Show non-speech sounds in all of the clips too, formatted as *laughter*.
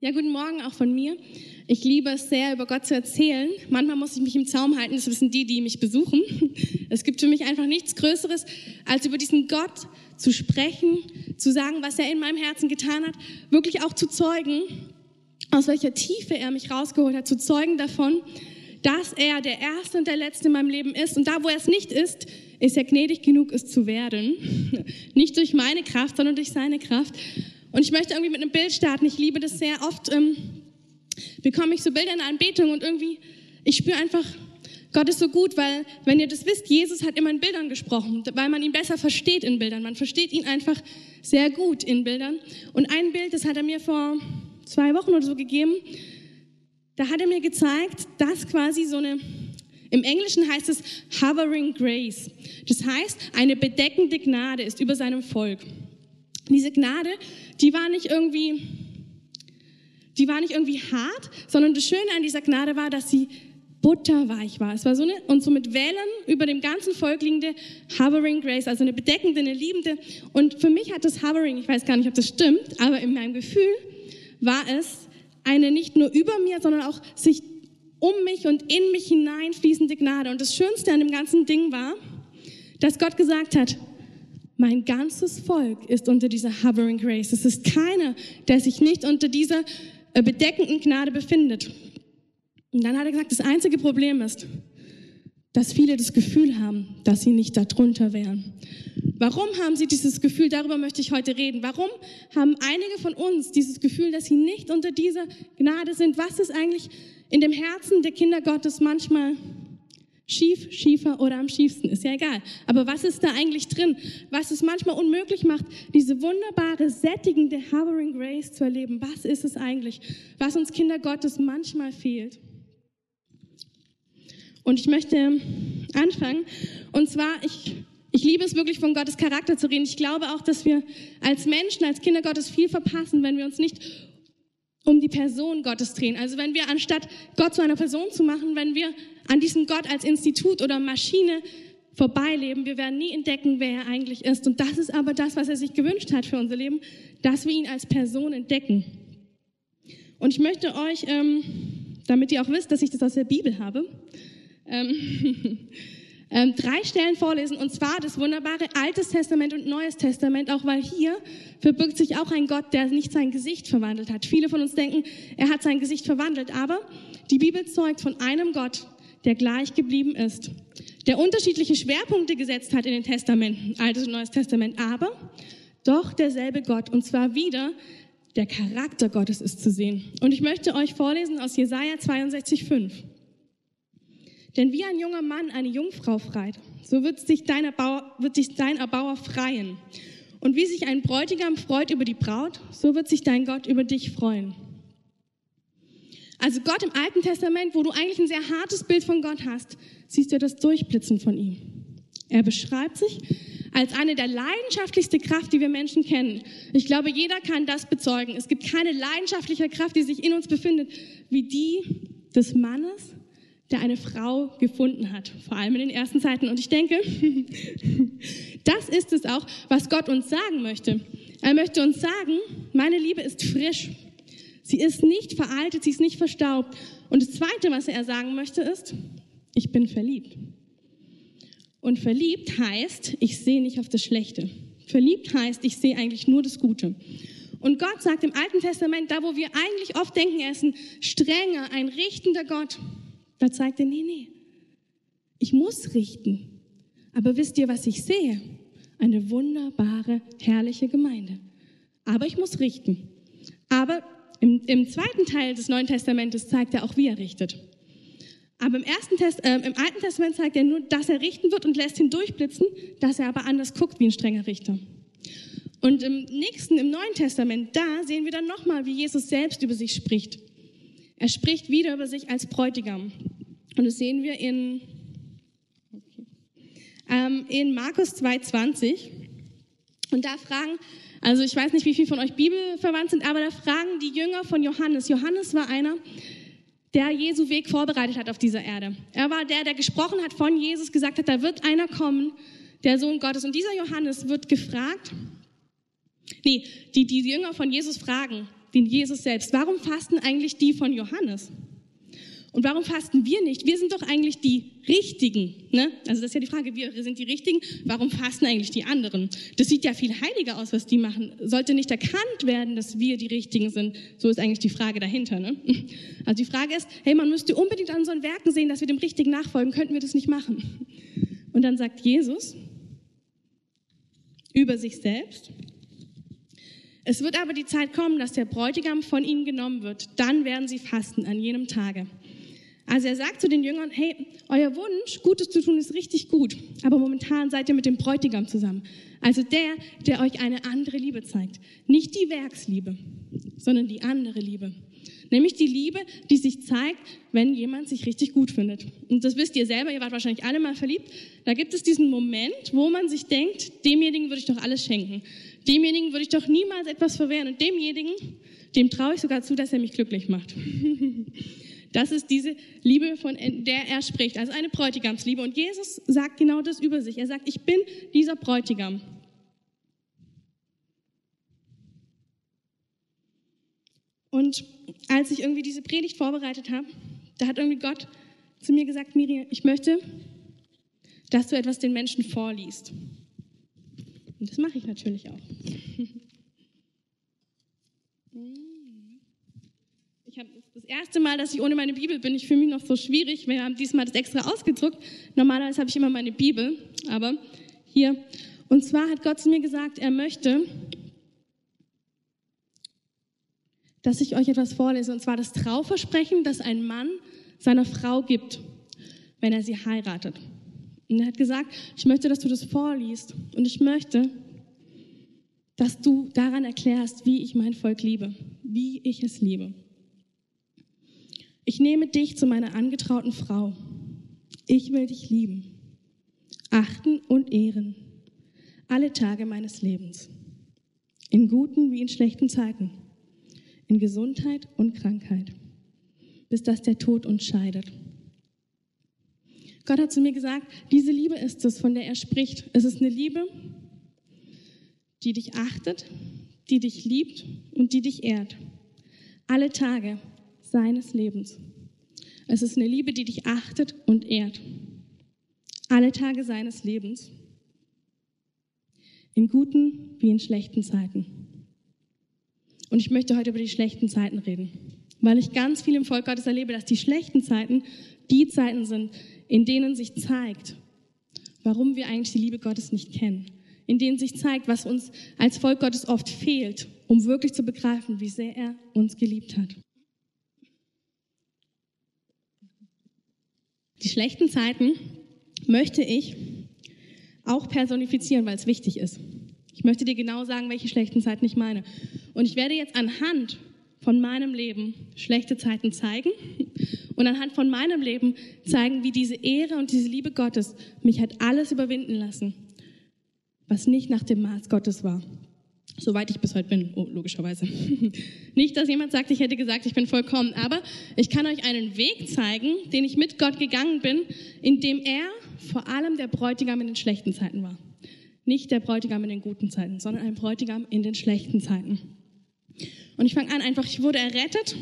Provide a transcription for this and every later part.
Ja, guten Morgen auch von mir. Ich liebe es sehr, über Gott zu erzählen. Manchmal muss ich mich im Zaum halten, das wissen die, die mich besuchen. *laughs* Es gibt für mich einfach nichts Größeres, als über diesen Gott zu sprechen, zu sagen, was er in meinem Herzen getan hat, wirklich auch zu zeugen, aus welcher Tiefe er mich rausgeholt hat, zu zeugen davon, dass er der Erste und der Letzte in meinem Leben ist. Und da, wo er es nicht ist, ist er gnädig genug, es zu werden. *laughs* Nicht durch meine Kraft, sondern durch seine Kraft. Und ich möchte irgendwie mit einem Bild starten. Ich liebe das sehr oft. Ähm, bekomme ich so Bilder in Anbetung und irgendwie, ich spüre einfach, Gott ist so gut, weil, wenn ihr das wisst, Jesus hat immer in Bildern gesprochen, weil man ihn besser versteht in Bildern. Man versteht ihn einfach sehr gut in Bildern. Und ein Bild, das hat er mir vor zwei Wochen oder so gegeben, da hat er mir gezeigt, dass quasi so eine, im Englischen heißt es hovering grace. Das heißt, eine bedeckende Gnade ist über seinem Volk. Diese Gnade, die war nicht irgendwie, die war nicht irgendwie hart, sondern das Schöne an dieser Gnade war, dass sie butterweich war. Es war so eine, und so mit Wellen über dem ganzen Volk liegende Hovering Grace, also eine bedeckende, eine liebende. Und für mich hat das Hovering, ich weiß gar nicht, ob das stimmt, aber in meinem Gefühl war es eine nicht nur über mir, sondern auch sich um mich und in mich hineinfließende Gnade. Und das Schönste an dem ganzen Ding war, dass Gott gesagt hat, mein ganzes Volk ist unter dieser Hovering Grace. Es ist keiner, der sich nicht unter dieser äh, bedeckenden Gnade befindet. Und dann hat er gesagt, das einzige Problem ist, dass viele das Gefühl haben, dass sie nicht darunter wären. Warum haben sie dieses Gefühl? Darüber möchte ich heute reden. Warum haben einige von uns dieses Gefühl, dass sie nicht unter dieser Gnade sind? Was ist eigentlich in dem Herzen der Kinder Gottes manchmal Schief, schiefer oder am schiefsten, ist ja egal. Aber was ist da eigentlich drin? Was es manchmal unmöglich macht, diese wunderbare, sättigende Hovering Grace zu erleben. Was ist es eigentlich, was uns Kinder Gottes manchmal fehlt? Und ich möchte anfangen. Und zwar, ich, ich liebe es wirklich von Gottes Charakter zu reden. Ich glaube auch, dass wir als Menschen, als Kinder Gottes viel verpassen, wenn wir uns nicht um die Person Gottes drehen. Also wenn wir anstatt Gott zu einer Person zu machen, wenn wir an diesem Gott als Institut oder Maschine vorbeileben, wir werden nie entdecken, wer er eigentlich ist. Und das ist aber das, was er sich gewünscht hat für unser Leben, dass wir ihn als Person entdecken. Und ich möchte euch, ähm, damit ihr auch wisst, dass ich das aus der Bibel habe, ähm, *laughs* ähm, drei Stellen vorlesen, und zwar das wunderbare Altes Testament und Neues Testament, auch weil hier verbirgt sich auch ein Gott, der nicht sein Gesicht verwandelt hat. Viele von uns denken, er hat sein Gesicht verwandelt, aber die Bibel zeugt von einem Gott, der gleich geblieben ist, der unterschiedliche Schwerpunkte gesetzt hat in den Testamenten, Altes und Neues Testament, aber doch derselbe Gott, und zwar wieder der Charakter Gottes ist zu sehen. Und ich möchte euch vorlesen aus Jesaja 62,5. Denn wie ein junger Mann eine Jungfrau freit, so wird sich dein Erbauer, wird sich dein Erbauer freien. Und wie sich ein Bräutigam freut über die Braut, so wird sich dein Gott über dich freuen. Also Gott im Alten Testament, wo du eigentlich ein sehr hartes Bild von Gott hast, siehst du das Durchblitzen von ihm. Er beschreibt sich als eine der leidenschaftlichste Kraft, die wir Menschen kennen. Ich glaube, jeder kann das bezeugen. Es gibt keine leidenschaftliche Kraft, die sich in uns befindet, wie die des Mannes, der eine Frau gefunden hat, vor allem in den ersten Zeiten. Und ich denke, *laughs* das ist es auch, was Gott uns sagen möchte. Er möchte uns sagen, meine Liebe ist frisch. Sie ist nicht veraltet, sie ist nicht verstaubt. Und das Zweite, was er sagen möchte, ist, ich bin verliebt. Und verliebt heißt, ich sehe nicht auf das Schlechte. Verliebt heißt, ich sehe eigentlich nur das Gute. Und Gott sagt im Alten Testament, da wo wir eigentlich oft denken, er ist ein strenger, ein richtender Gott, da zeigt er, nee, nee, ich muss richten. Aber wisst ihr, was ich sehe? Eine wunderbare, herrliche Gemeinde. Aber ich muss richten. Aber im, im zweiten Teil des Neuen Testamentes zeigt er auch, wie er richtet. Aber im, ersten Test, äh, im Alten Testament zeigt er nur, dass er richten wird und lässt ihn durchblitzen, dass er aber anders guckt wie ein strenger Richter. Und im nächsten, im Neuen Testament, da sehen wir dann nochmal, wie Jesus selbst über sich spricht. Er spricht wieder über sich als Bräutigam. Und das sehen wir in, ähm, in Markus 2,20. Und da fragen, also ich weiß nicht, wie viele von euch bibelverwandt sind, aber da fragen die Jünger von Johannes. Johannes war einer, der Jesu Weg vorbereitet hat auf dieser Erde. Er war der, der gesprochen hat von Jesus, gesagt hat, da wird einer kommen, der Sohn Gottes. Und dieser Johannes wird gefragt, nee, die, die Jünger von Jesus fragen, den Jesus selbst. Warum fasten eigentlich die von Johannes? Und warum fasten wir nicht? Wir sind doch eigentlich die Richtigen. Ne? Also das ist ja die Frage, wir sind die Richtigen, warum fasten eigentlich die anderen? Das sieht ja viel heiliger aus, was die machen. Sollte nicht erkannt werden, dass wir die Richtigen sind? So ist eigentlich die Frage dahinter. Ne? Also die Frage ist, hey, man müsste unbedingt an unseren Werken sehen, dass wir dem Richtigen nachfolgen. Könnten wir das nicht machen? Und dann sagt Jesus über sich selbst, es wird aber die Zeit kommen, dass der Bräutigam von ihnen genommen wird. Dann werden sie fasten an jenem Tage. Also er sagt zu den Jüngern, hey, euer Wunsch, Gutes zu tun, ist richtig gut, aber momentan seid ihr mit dem Bräutigam zusammen. Also der, der euch eine andere Liebe zeigt. Nicht die Werksliebe, sondern die andere Liebe. Nämlich die Liebe, die sich zeigt, wenn jemand sich richtig gut findet. Und das wisst ihr selber, ihr wart wahrscheinlich alle mal verliebt. Da gibt es diesen Moment, wo man sich denkt, demjenigen würde ich doch alles schenken. Demjenigen würde ich doch niemals etwas verwehren. Und demjenigen, dem traue ich sogar zu, dass er mich glücklich macht. *laughs* Das ist diese Liebe, von der er spricht, also eine Bräutigamsliebe. Und Jesus sagt genau das über sich. Er sagt, ich bin dieser Bräutigam. Und als ich irgendwie diese Predigt vorbereitet habe, da hat irgendwie Gott zu mir gesagt, Miriam, ich möchte, dass du etwas den Menschen vorliest. Und das mache ich natürlich auch. *laughs* Habe das erste Mal, dass ich ohne meine Bibel bin. Ich fühle mich noch so schwierig. Wir haben diesmal das extra ausgedruckt. Normalerweise habe ich immer meine Bibel, aber hier. Und zwar hat Gott zu mir gesagt, er möchte, dass ich euch etwas vorlese. Und zwar das Trauversprechen, das ein Mann seiner Frau gibt, wenn er sie heiratet. Und er hat gesagt, ich möchte, dass du das vorliest. Und ich möchte, dass du daran erklärst, wie ich mein Volk liebe, wie ich es liebe. Ich nehme dich zu meiner angetrauten Frau. Ich will dich lieben, achten und ehren, alle Tage meines Lebens, in guten wie in schlechten Zeiten, in Gesundheit und Krankheit, bis dass der Tod uns scheidet. Gott hat zu mir gesagt, diese Liebe ist es, von der er spricht. Es ist eine Liebe, die dich achtet, die dich liebt und die dich ehrt. Alle Tage seines Lebens. Es ist eine Liebe, die dich achtet und ehrt. Alle Tage seines Lebens. In guten wie in schlechten Zeiten. Und ich möchte heute über die schlechten Zeiten reden, weil ich ganz viel im Volk Gottes erlebe, dass die schlechten Zeiten die Zeiten sind, in denen sich zeigt, warum wir eigentlich die Liebe Gottes nicht kennen. In denen sich zeigt, was uns als Volk Gottes oft fehlt, um wirklich zu begreifen, wie sehr er uns geliebt hat. Die schlechten Zeiten möchte ich auch personifizieren, weil es wichtig ist. Ich möchte dir genau sagen, welche schlechten Zeiten ich meine. Und ich werde jetzt anhand von meinem Leben schlechte Zeiten zeigen und anhand von meinem Leben zeigen, wie diese Ehre und diese Liebe Gottes mich hat alles überwinden lassen, was nicht nach dem Maß Gottes war. Soweit ich bis heute bin, oh, logischerweise. *laughs* Nicht, dass jemand sagt, ich hätte gesagt, ich bin vollkommen, aber ich kann euch einen Weg zeigen, den ich mit Gott gegangen bin, in dem er vor allem der Bräutigam in den schlechten Zeiten war. Nicht der Bräutigam in den guten Zeiten, sondern ein Bräutigam in den schlechten Zeiten. Und ich fange an einfach, ich wurde errettet.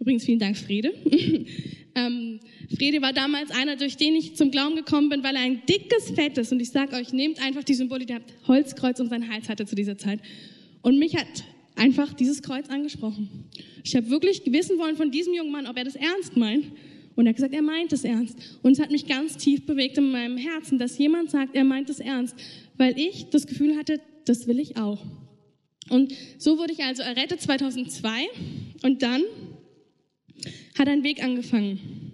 Übrigens vielen Dank, Friede. *laughs* Ähm, Frede war damals einer, durch den ich zum Glauben gekommen bin, weil er ein dickes, fettes, und ich sage euch, nehmt einfach die Symbole, der Holzkreuz um seinen Hals hatte zu dieser Zeit. Und mich hat einfach dieses Kreuz angesprochen. Ich habe wirklich wissen wollen von diesem jungen Mann, ob er das ernst meint. Und er hat gesagt, er meint es ernst. Und es hat mich ganz tief bewegt in meinem Herzen, dass jemand sagt, er meint es ernst, weil ich das Gefühl hatte, das will ich auch. Und so wurde ich also errettet 2002 und dann hat ein Weg angefangen.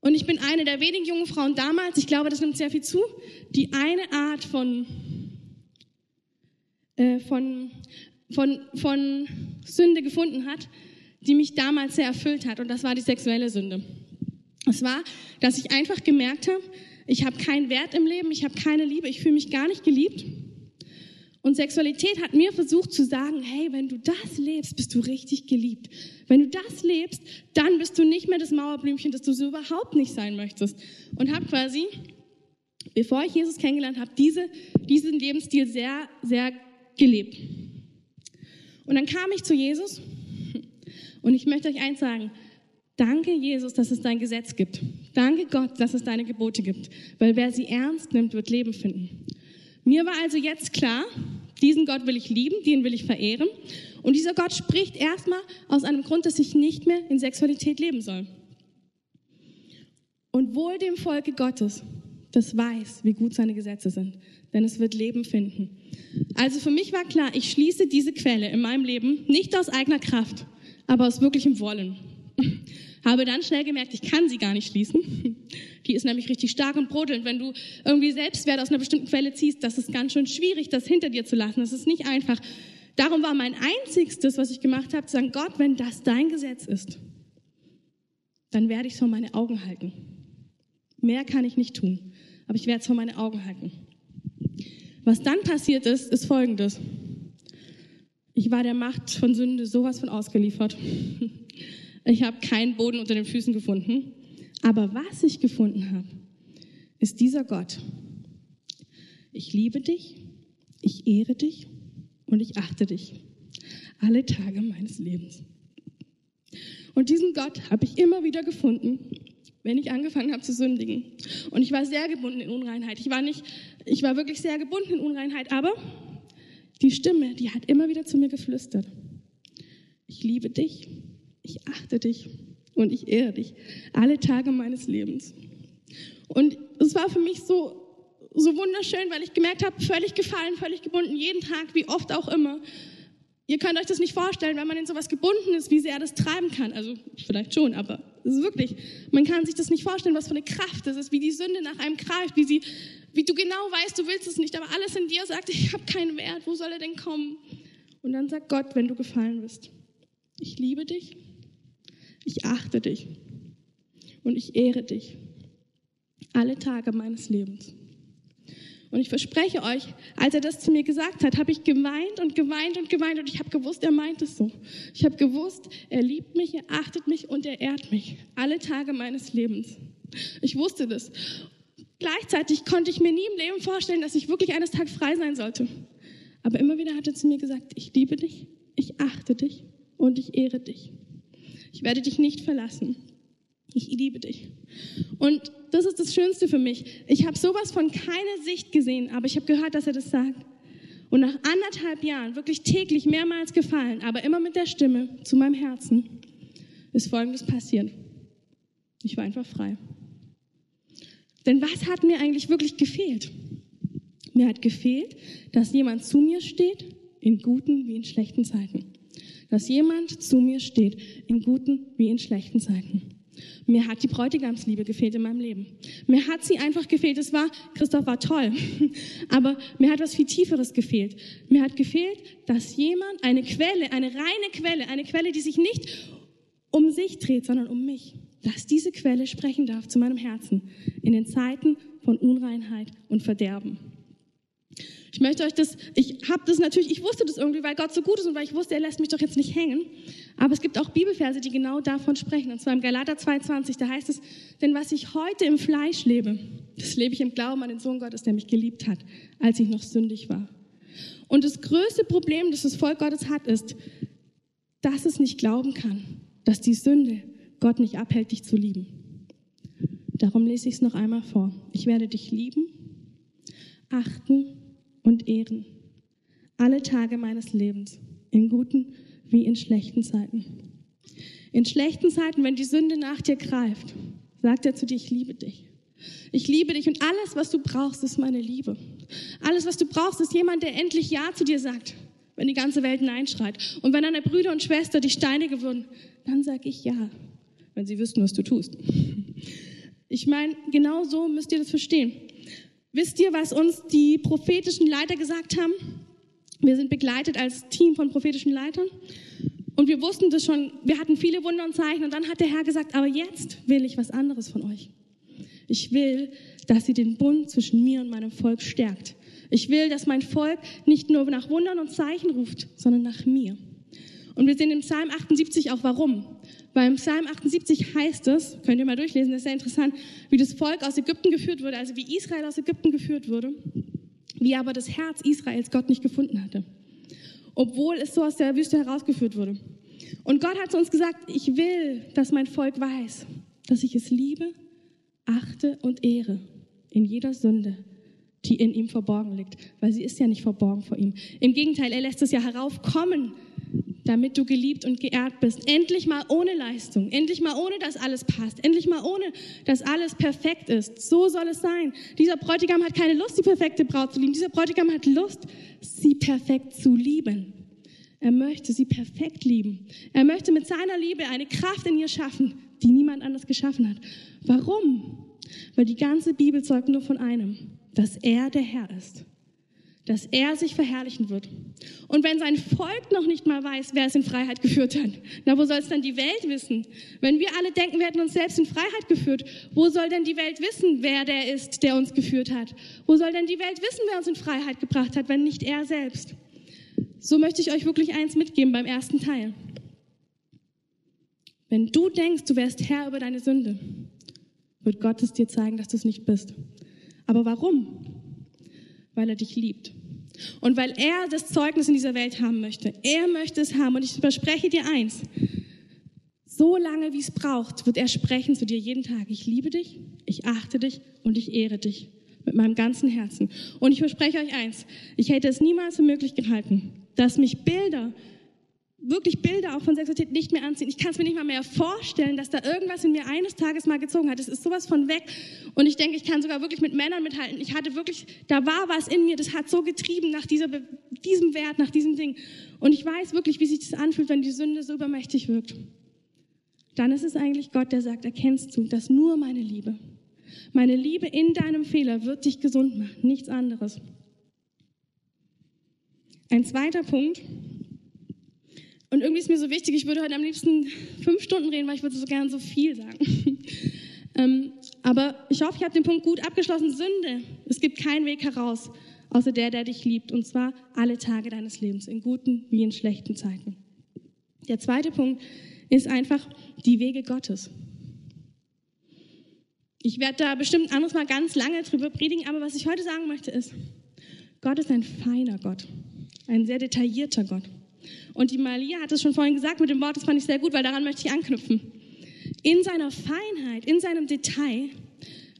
Und ich bin eine der wenigen jungen Frauen damals, ich glaube, das nimmt sehr viel zu, die eine Art von, äh, von, von, von Sünde gefunden hat, die mich damals sehr erfüllt hat. Und das war die sexuelle Sünde. Es war, dass ich einfach gemerkt habe, ich habe keinen Wert im Leben, ich habe keine Liebe, ich fühle mich gar nicht geliebt. Und Sexualität hat mir versucht zu sagen, hey, wenn du das lebst, bist du richtig geliebt. Wenn du das lebst, dann bist du nicht mehr das Mauerblümchen, das du so überhaupt nicht sein möchtest. Und habe quasi, bevor ich Jesus kennengelernt habe, diese, diesen Lebensstil sehr, sehr gelebt. Und dann kam ich zu Jesus und ich möchte euch eins sagen. Danke, Jesus, dass es dein Gesetz gibt. Danke, Gott, dass es deine Gebote gibt. Weil wer sie ernst nimmt, wird Leben finden. Mir war also jetzt klar, diesen Gott will ich lieben, den will ich verehren. Und dieser Gott spricht erstmal aus einem Grund, dass ich nicht mehr in Sexualität leben soll. Und wohl dem Volke Gottes, das weiß, wie gut seine Gesetze sind, denn es wird Leben finden. Also für mich war klar, ich schließe diese Quelle in meinem Leben nicht aus eigener Kraft, aber aus wirklichem Wollen. Habe dann schnell gemerkt, ich kann sie gar nicht schließen. Die ist nämlich richtig stark und brodelnd. Wenn du irgendwie Selbstwert aus einer bestimmten Quelle ziehst, das ist ganz schön schwierig, das hinter dir zu lassen. Das ist nicht einfach. Darum war mein einzigstes, was ich gemacht habe, zu sagen, Gott, wenn das dein Gesetz ist, dann werde ich es vor meine Augen halten. Mehr kann ich nicht tun, aber ich werde es vor meine Augen halten. Was dann passiert ist, ist Folgendes. Ich war der Macht von Sünde sowas von ausgeliefert. Ich habe keinen Boden unter den Füßen gefunden. Aber was ich gefunden habe, ist dieser Gott. Ich liebe dich, ich ehre dich und ich achte dich alle Tage meines Lebens. Und diesen Gott habe ich immer wieder gefunden, wenn ich angefangen habe zu sündigen. Und ich war sehr gebunden in Unreinheit. Ich war nicht, ich war wirklich sehr gebunden in Unreinheit, aber die Stimme, die hat immer wieder zu mir geflüstert. Ich liebe dich, ich achte dich und ich ehre dich alle Tage meines Lebens. Und es war für mich so, so wunderschön, weil ich gemerkt habe, völlig gefallen, völlig gebunden, jeden Tag, wie oft auch immer. Ihr könnt euch das nicht vorstellen, wenn man in sowas gebunden ist, wie sehr das treiben kann. Also vielleicht schon, aber es ist wirklich, man kann sich das nicht vorstellen, was für eine Kraft das ist, wie die Sünde nach einem greift, wie, sie, wie du genau weißt, du willst es nicht, aber alles in dir sagt, *laughs* ich habe keinen Wert, wo soll er denn kommen? Und dann sagt Gott, wenn du gefallen bist, ich liebe dich, ich achte dich und ich ehre dich alle Tage meines Lebens. Und ich verspreche euch, als er das zu mir gesagt hat, habe ich geweint und geweint und geweint und ich habe gewusst, er meint es so. Ich habe gewusst, er liebt mich, er achtet mich und er ehrt mich alle Tage meines Lebens. Ich wusste das. Gleichzeitig konnte ich mir nie im Leben vorstellen, dass ich wirklich eines Tages frei sein sollte. Aber immer wieder hat er zu mir gesagt, ich liebe dich, ich achte dich und ich ehre dich. Ich werde dich nicht verlassen. Ich liebe dich. Und das ist das Schönste für mich. Ich habe sowas von keiner Sicht gesehen, aber ich habe gehört, dass er das sagt. Und nach anderthalb Jahren, wirklich täglich mehrmals gefallen, aber immer mit der Stimme zu meinem Herzen, ist Folgendes passiert. Ich war einfach frei. Denn was hat mir eigentlich wirklich gefehlt? Mir hat gefehlt, dass jemand zu mir steht, in guten wie in schlechten Zeiten dass jemand zu mir steht, in guten wie in schlechten Zeiten. Mir hat die Bräutigamsliebe gefehlt in meinem Leben. Mir hat sie einfach gefehlt. Es war, Christoph war toll, *laughs* aber mir hat was viel Tieferes gefehlt. Mir hat gefehlt, dass jemand eine Quelle, eine reine Quelle, eine Quelle, die sich nicht um sich dreht, sondern um mich, dass diese Quelle sprechen darf zu meinem Herzen in den Zeiten von Unreinheit und Verderben. Ich möchte euch das, ich habe das natürlich, ich wusste das irgendwie, weil Gott so gut ist und weil ich wusste, er lässt mich doch jetzt nicht hängen. Aber es gibt auch Bibelverse, die genau davon sprechen. Und zwar im Galater 2,20, da heißt es, denn was ich heute im Fleisch lebe, das lebe ich im Glauben an den Sohn Gottes, der mich geliebt hat, als ich noch sündig war. Und das größte Problem, das das Volk Gottes hat, ist, dass es nicht glauben kann, dass die Sünde Gott nicht abhält, dich zu lieben. Darum lese ich es noch einmal vor. Ich werde dich lieben, achten und ehren. Alle Tage meines Lebens, in guten wie in schlechten Zeiten. In schlechten Zeiten, wenn die Sünde nach dir greift, sagt er zu dir, ich liebe dich. Ich liebe dich und alles, was du brauchst, ist meine Liebe. Alles, was du brauchst, ist jemand, der endlich Ja zu dir sagt, wenn die ganze Welt Nein schreit. Und wenn deine Brüder und Schwester dich steinige würden, dann sage ich Ja, wenn sie wüssten, was du tust. Ich meine, genau so müsst ihr das verstehen. Wisst ihr, was uns die prophetischen Leiter gesagt haben? Wir sind begleitet als Team von prophetischen Leitern. Und wir wussten das schon, wir hatten viele Wunder und Zeichen. Und dann hat der Herr gesagt, aber jetzt will ich was anderes von euch. Ich will, dass ihr den Bund zwischen mir und meinem Volk stärkt. Ich will, dass mein Volk nicht nur nach Wundern und Zeichen ruft, sondern nach mir. Und wir sehen im Psalm 78 auch warum. Beim Psalm 78 heißt es, könnt ihr mal durchlesen, das ist sehr interessant, wie das Volk aus Ägypten geführt wurde, also wie Israel aus Ägypten geführt wurde, wie aber das Herz Israels Gott nicht gefunden hatte. obwohl es so aus der Wüste herausgeführt wurde. Und Gott hat zu uns gesagt, ich will, dass mein Volk weiß, dass ich es liebe, achte und ehre in jeder Sünde, die in ihm verborgen liegt, weil sie ist ja nicht verborgen vor ihm. Im Gegenteil, er lässt es ja heraufkommen, damit du geliebt und geehrt bist. Endlich mal ohne Leistung, endlich mal ohne, dass alles passt, endlich mal ohne, dass alles perfekt ist. So soll es sein. Dieser Bräutigam hat keine Lust, die perfekte Braut zu lieben. Dieser Bräutigam hat Lust, sie perfekt zu lieben. Er möchte sie perfekt lieben. Er möchte mit seiner Liebe eine Kraft in ihr schaffen, die niemand anders geschaffen hat. Warum? Weil die ganze Bibel zeugt nur von einem, dass er der Herr ist, dass er sich verherrlichen wird. Und wenn sein Volk noch nicht mal weiß, wer es in Freiheit geführt hat, na, wo soll es dann die Welt wissen? Wenn wir alle denken, wir hätten uns selbst in Freiheit geführt, wo soll denn die Welt wissen, wer der ist, der uns geführt hat? Wo soll denn die Welt wissen, wer uns in Freiheit gebracht hat, wenn nicht er selbst? So möchte ich euch wirklich eins mitgeben beim ersten Teil. Wenn du denkst, du wärst Herr über deine Sünde, wird Gott es dir zeigen, dass du es nicht bist. Aber warum? Weil er dich liebt. Und weil er das Zeugnis in dieser Welt haben möchte. Er möchte es haben. Und ich verspreche dir eins. So lange, wie es braucht, wird er sprechen zu dir jeden Tag. Ich liebe dich, ich achte dich und ich ehre dich mit meinem ganzen Herzen. Und ich verspreche euch eins. Ich hätte es niemals für möglich gehalten, dass mich Bilder wirklich Bilder auch von Sexualität nicht mehr anziehen. Ich kann es mir nicht mal mehr vorstellen, dass da irgendwas in mir eines Tages mal gezogen hat. Es ist sowas von weg. Und ich denke, ich kann sogar wirklich mit Männern mithalten. Ich hatte wirklich, da war was in mir, das hat so getrieben nach dieser, diesem Wert, nach diesem Ding. Und ich weiß wirklich, wie sich das anfühlt, wenn die Sünde so übermächtig wirkt. Dann ist es eigentlich Gott, der sagt, erkennst du, dass nur meine Liebe, meine Liebe in deinem Fehler wird dich gesund machen, nichts anderes. Ein zweiter Punkt, und irgendwie ist mir so wichtig, ich würde heute am liebsten fünf Stunden reden, weil ich würde so gern so viel sagen. *laughs* ähm, aber ich hoffe, ich habe den Punkt gut abgeschlossen. Sünde. Es gibt keinen Weg heraus, außer der, der dich liebt. Und zwar alle Tage deines Lebens, in guten wie in schlechten Zeiten. Der zweite Punkt ist einfach die Wege Gottes. Ich werde da bestimmt ein anderes Mal ganz lange drüber predigen, aber was ich heute sagen möchte ist, Gott ist ein feiner Gott, ein sehr detaillierter Gott. Und die Malia hat es schon vorhin gesagt mit dem Wort, das fand ich sehr gut, weil daran möchte ich anknüpfen. In seiner Feinheit, in seinem Detail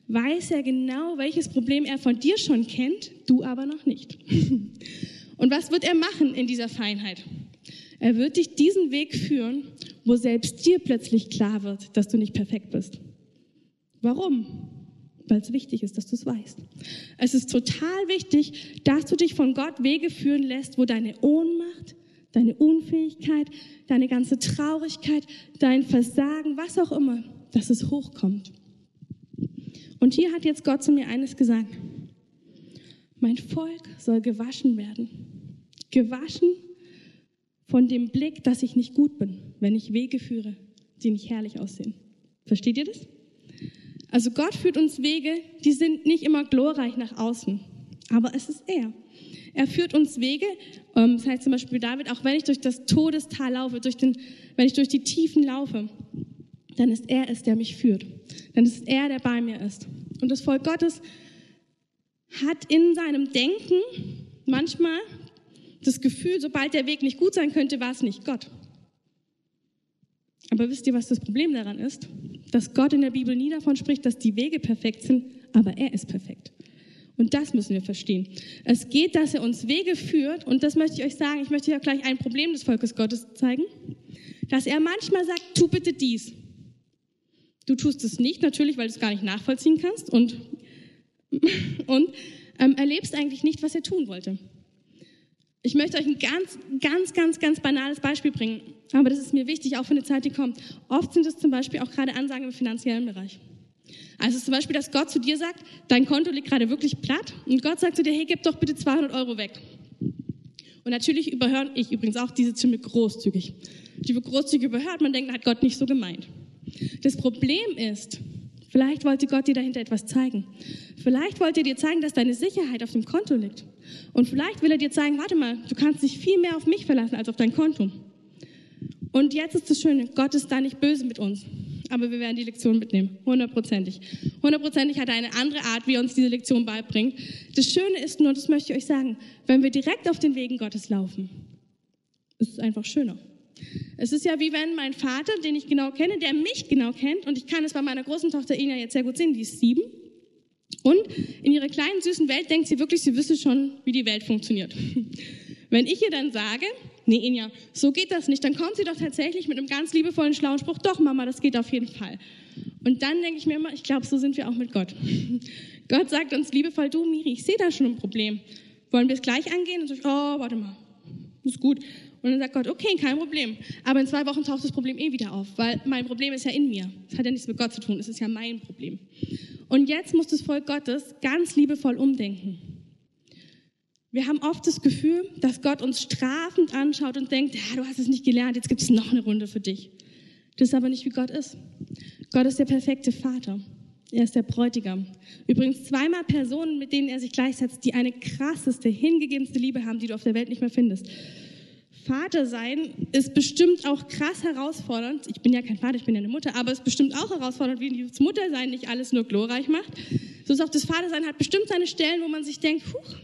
weiß er genau, welches Problem er von dir schon kennt, du aber noch nicht. *laughs* Und was wird er machen in dieser Feinheit? Er wird dich diesen Weg führen, wo selbst dir plötzlich klar wird, dass du nicht perfekt bist. Warum? Weil es wichtig ist, dass du es weißt. Es ist total wichtig, dass du dich von Gott Wege führen lässt, wo deine Ohnmacht, deine Unfähigkeit, deine ganze Traurigkeit, dein Versagen, was auch immer, dass es hochkommt. Und hier hat jetzt Gott zu mir eines gesagt. Mein Volk soll gewaschen werden. Gewaschen von dem Blick, dass ich nicht gut bin, wenn ich Wege führe, die nicht herrlich aussehen. Versteht ihr das? Also Gott führt uns Wege, die sind nicht immer glorreich nach außen, aber es ist er. Er führt uns Wege. Ähm, das heißt zum Beispiel David, auch wenn ich durch das Todestal laufe, durch den, wenn ich durch die Tiefen laufe, dann ist er es, der mich führt. Dann ist er, der bei mir ist. Und das Volk Gottes hat in seinem Denken manchmal das Gefühl, sobald der Weg nicht gut sein könnte, war es nicht Gott. Aber wisst ihr, was das Problem daran ist? Dass Gott in der Bibel nie davon spricht, dass die Wege perfekt sind, aber er ist perfekt. Und das müssen wir verstehen. Es geht, dass er uns Wege führt, und das möchte ich euch sagen, ich möchte euch gleich ein Problem des Volkes Gottes zeigen, dass er manchmal sagt, tu bitte dies. Du tust es nicht, natürlich, weil du es gar nicht nachvollziehen kannst und, *laughs* und ähm, erlebst eigentlich nicht, was er tun wollte. Ich möchte euch ein ganz, ganz, ganz, ganz banales Beispiel bringen, aber das ist mir wichtig, auch für eine Zeit, die kommt. Oft sind es zum Beispiel auch gerade Ansagen im finanziellen Bereich. Also zum Beispiel, dass Gott zu dir sagt, dein Konto liegt gerade wirklich platt und Gott sagt zu dir, hey, gib doch bitte 200 Euro weg. Und natürlich überhören, ich übrigens auch diese Stimme großzügig. Die großzügig überhört, man denkt, hat Gott nicht so gemeint. Das Problem ist, vielleicht wollte Gott dir dahinter etwas zeigen. Vielleicht wollte er dir zeigen, dass deine Sicherheit auf dem Konto liegt. Und vielleicht will er dir zeigen, warte mal, du kannst dich viel mehr auf mich verlassen als auf dein Konto. Und jetzt ist das Schöne, Gott ist da nicht böse mit uns aber wir werden die Lektion mitnehmen, hundertprozentig. Hundertprozentig hat er eine andere Art, wie er uns diese Lektion beibringt. Das Schöne ist nur, das möchte ich euch sagen, wenn wir direkt auf den Wegen Gottes laufen, Es ist einfach schöner. Es ist ja wie wenn mein Vater, den ich genau kenne, der mich genau kennt, und ich kann es bei meiner großen Tochter Ina jetzt sehr gut sehen, die ist sieben, und in ihrer kleinen süßen Welt denkt sie wirklich, sie wüsste schon, wie die Welt funktioniert. *laughs* Wenn ich ihr dann sage, nee, Inja, so geht das nicht, dann kommt sie doch tatsächlich mit einem ganz liebevollen, schlauen Spruch, doch, Mama, das geht auf jeden Fall. Und dann denke ich mir immer, ich glaube, so sind wir auch mit Gott. *laughs* Gott sagt uns liebevoll, du, Miri, ich sehe da schon ein Problem. Wollen wir es gleich angehen? Und so, oh, warte mal, ist gut. Und dann sagt Gott, okay, kein Problem. Aber in zwei Wochen taucht das Problem eh wieder auf, weil mein Problem ist ja in mir. Es hat ja nichts mit Gott zu tun, es ist ja mein Problem. Und jetzt muss das Volk Gottes ganz liebevoll umdenken. Wir haben oft das Gefühl, dass Gott uns strafend anschaut und denkt, ja, du hast es nicht gelernt, jetzt gibt es noch eine Runde für dich. Das ist aber nicht, wie Gott ist. Gott ist der perfekte Vater. Er ist der Bräutigam. Übrigens zweimal Personen, mit denen er sich gleichsetzt, die eine krasseste, hingegebenste Liebe haben, die du auf der Welt nicht mehr findest. Vater sein ist bestimmt auch krass herausfordernd. Ich bin ja kein Vater, ich bin ja eine Mutter, aber es ist bestimmt auch herausfordernd, wie das Muttersein nicht alles nur glorreich macht. So ist auch das Vatersein hat bestimmt seine Stellen, wo man sich denkt, huch,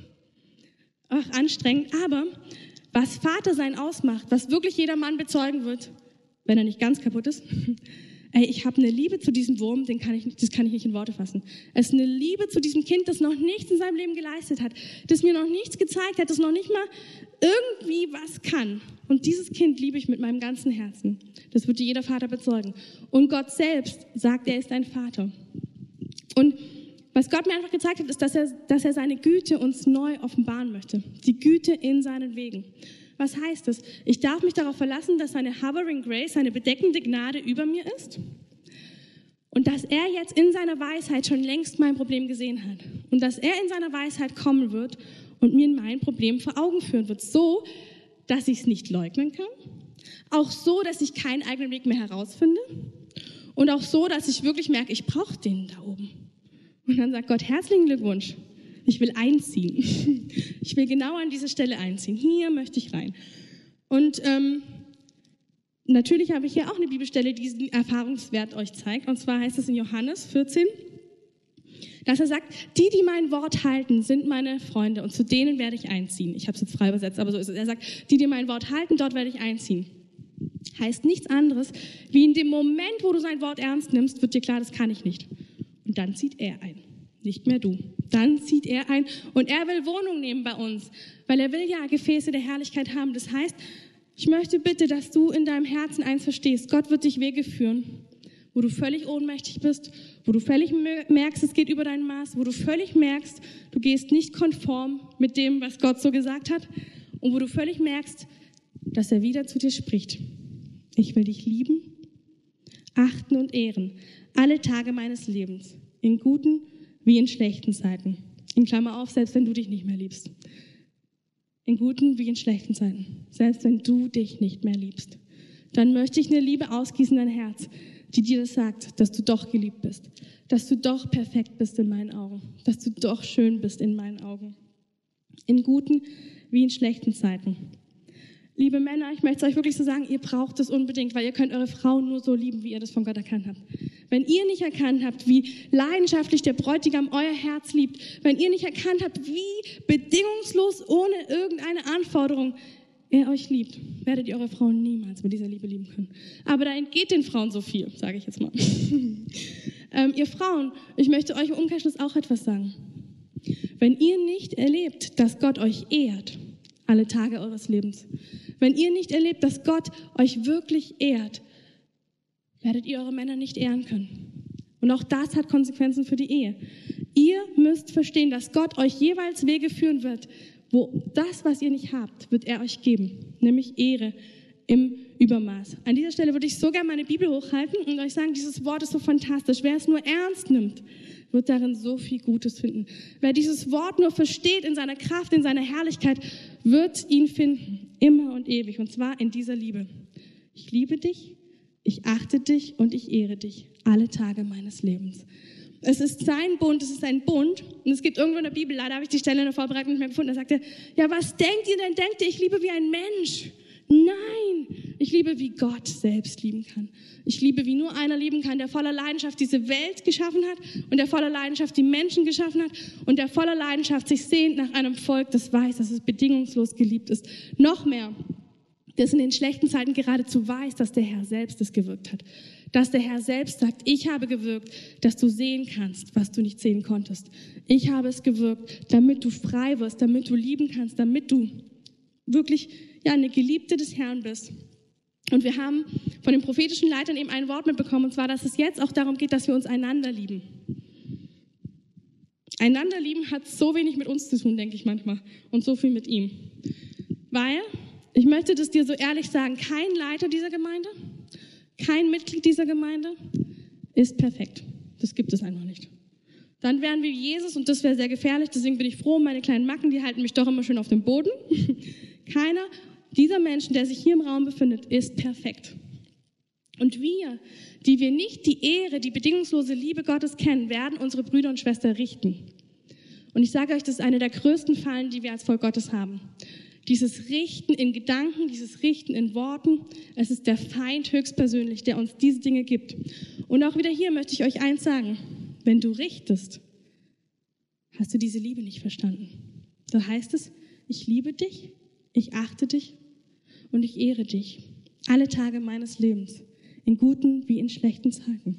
ach, anstrengend. Aber was Vatersein ausmacht, was wirklich jeder Mann bezeugen wird, wenn er nicht ganz kaputt ist, *laughs* ey, ich habe eine Liebe zu diesem Wurm, den kann ich, das kann ich nicht in Worte fassen. Es ist eine Liebe zu diesem Kind, das noch nichts in seinem Leben geleistet hat, das mir noch nichts gezeigt hat, das noch nicht mal irgendwie was kann. Und dieses Kind liebe ich mit meinem ganzen Herzen. Das wird dir jeder Vater bezeugen. Und Gott selbst sagt, er ist ein Vater. Und was Gott mir einfach gezeigt hat, ist, dass er, dass er seine Güte uns neu offenbaren möchte. Die Güte in seinen Wegen. Was heißt das? Ich darf mich darauf verlassen, dass seine Hovering Grace, seine bedeckende Gnade über mir ist. Und dass er jetzt in seiner Weisheit schon längst mein Problem gesehen hat. Und dass er in seiner Weisheit kommen wird und mir mein Problem vor Augen führen wird, so, dass ich es nicht leugnen kann, auch so, dass ich keinen eigenen Weg mehr herausfinde und auch so, dass ich wirklich merke, ich brauche den da oben. Und dann sagt Gott, herzlichen Glückwunsch, ich will einziehen. *laughs* Ich will genau an diese Stelle einziehen. Hier möchte ich rein. Und ähm, natürlich habe ich hier auch eine Bibelstelle, die diesen Erfahrungswert euch zeigt. Und zwar heißt es in Johannes 14, dass er sagt, die, die mein Wort halten, sind meine Freunde und zu denen werde ich einziehen. Ich habe es jetzt frei übersetzt, aber so ist es. Er sagt, die, die mein Wort halten, dort werde ich einziehen. Heißt nichts anderes, wie in dem Moment, wo du sein Wort ernst nimmst, wird dir klar, das kann ich nicht. Und dann zieht er ein, nicht mehr du. Dann zieht er ein und er will Wohnung nehmen bei uns, weil er will ja Gefäße der Herrlichkeit haben. Das heißt, ich möchte bitte, dass du in deinem Herzen eins verstehst. Gott wird dich Wege führen wo du völlig ohnmächtig bist, wo du völlig merkst, es geht über dein Maß, wo du völlig merkst, du gehst nicht konform mit dem, was Gott so gesagt hat und wo du völlig merkst, dass er wieder zu dir spricht. Ich will dich lieben, achten und ehren, alle Tage meines Lebens, in guten wie in schlechten Zeiten. In Klammer auf, selbst wenn du dich nicht mehr liebst. In guten wie in schlechten Zeiten, selbst wenn du dich nicht mehr liebst. Dann möchte ich eine Liebe ausgießen in dein Herz, die dir das sagt, dass du doch geliebt bist, dass du doch perfekt bist in meinen Augen, dass du doch schön bist in meinen Augen. In guten wie in schlechten Zeiten. Liebe Männer, ich möchte es euch wirklich so sagen, ihr braucht es unbedingt, weil ihr könnt eure Frauen nur so lieben, wie ihr das von Gott erkannt habt. Wenn ihr nicht erkannt habt, wie leidenschaftlich der Bräutigam euer Herz liebt, wenn ihr nicht erkannt habt, wie bedingungslos ohne irgendeine Anforderung er euch liebt, werdet ihr eure Frauen niemals mit dieser Liebe lieben können. Aber da entgeht den Frauen so viel, sage ich jetzt mal. *laughs* ähm, ihr Frauen, ich möchte euch im Umkehrschluss auch etwas sagen. Wenn ihr nicht erlebt, dass Gott euch ehrt, alle Tage eures Lebens, wenn ihr nicht erlebt, dass Gott euch wirklich ehrt, werdet ihr eure Männer nicht ehren können. Und auch das hat Konsequenzen für die Ehe. Ihr müsst verstehen, dass Gott euch jeweils Wege führen wird, wo das, was ihr nicht habt, wird er euch geben, nämlich Ehre im Übermaß. An dieser Stelle würde ich so gerne meine Bibel hochhalten und euch sagen, dieses Wort ist so fantastisch. Wer es nur ernst nimmt, wird darin so viel Gutes finden. Wer dieses Wort nur versteht in seiner Kraft, in seiner Herrlichkeit, wird ihn finden, immer und ewig, und zwar in dieser Liebe. Ich liebe dich, ich achte dich und ich ehre dich alle Tage meines Lebens. Es ist sein Bund, es ist ein Bund. Und es gibt irgendwo in der Bibel, leider habe ich die Stelle in der Vorbereitung nicht mehr gefunden, da sagt er, ja, was denkt ihr denn? Denkt ihr, ich liebe wie ein Mensch? Nein, ich liebe, wie Gott selbst lieben kann. Ich liebe, wie nur einer lieben kann, der voller Leidenschaft diese Welt geschaffen hat und der voller Leidenschaft die Menschen geschaffen hat und der voller Leidenschaft sich sehnt nach einem Volk, das weiß, dass es bedingungslos geliebt ist. Noch mehr, das in den schlechten Zeiten geradezu weiß, dass der Herr selbst es gewirkt hat. Dass der Herr selbst sagt, ich habe gewirkt, dass du sehen kannst, was du nicht sehen konntest. Ich habe es gewirkt, damit du frei wirst, damit du lieben kannst, damit du wirklich ja, eine Geliebte des Herrn bist. Und wir haben von den prophetischen Leitern eben ein Wort mitbekommen, und zwar, dass es jetzt auch darum geht, dass wir uns einander lieben. Einander lieben hat so wenig mit uns zu tun, denke ich manchmal, und so viel mit ihm. Weil, ich möchte das dir so ehrlich sagen, kein Leiter dieser Gemeinde, kein Mitglied dieser Gemeinde ist perfekt. Das gibt es einfach nicht. Dann wären wir Jesus und das wäre sehr gefährlich. Deswegen bin ich froh, meine kleinen Macken, die halten mich doch immer schön auf dem Boden. Keiner dieser Menschen, der sich hier im Raum befindet, ist perfekt. Und wir, die wir nicht die Ehre, die bedingungslose Liebe Gottes kennen, werden unsere Brüder und Schwestern richten. Und ich sage euch, das ist eine der größten Fallen, die wir als Volk Gottes haben. Dieses Richten in Gedanken, dieses Richten in Worten, es ist der Feind höchstpersönlich, der uns diese Dinge gibt. Und auch wieder hier möchte ich euch eins sagen. Wenn du richtest, hast du diese Liebe nicht verstanden. Da heißt es, ich liebe dich, ich achte dich und ich ehre dich alle Tage meines Lebens, in guten wie in schlechten Zeiten.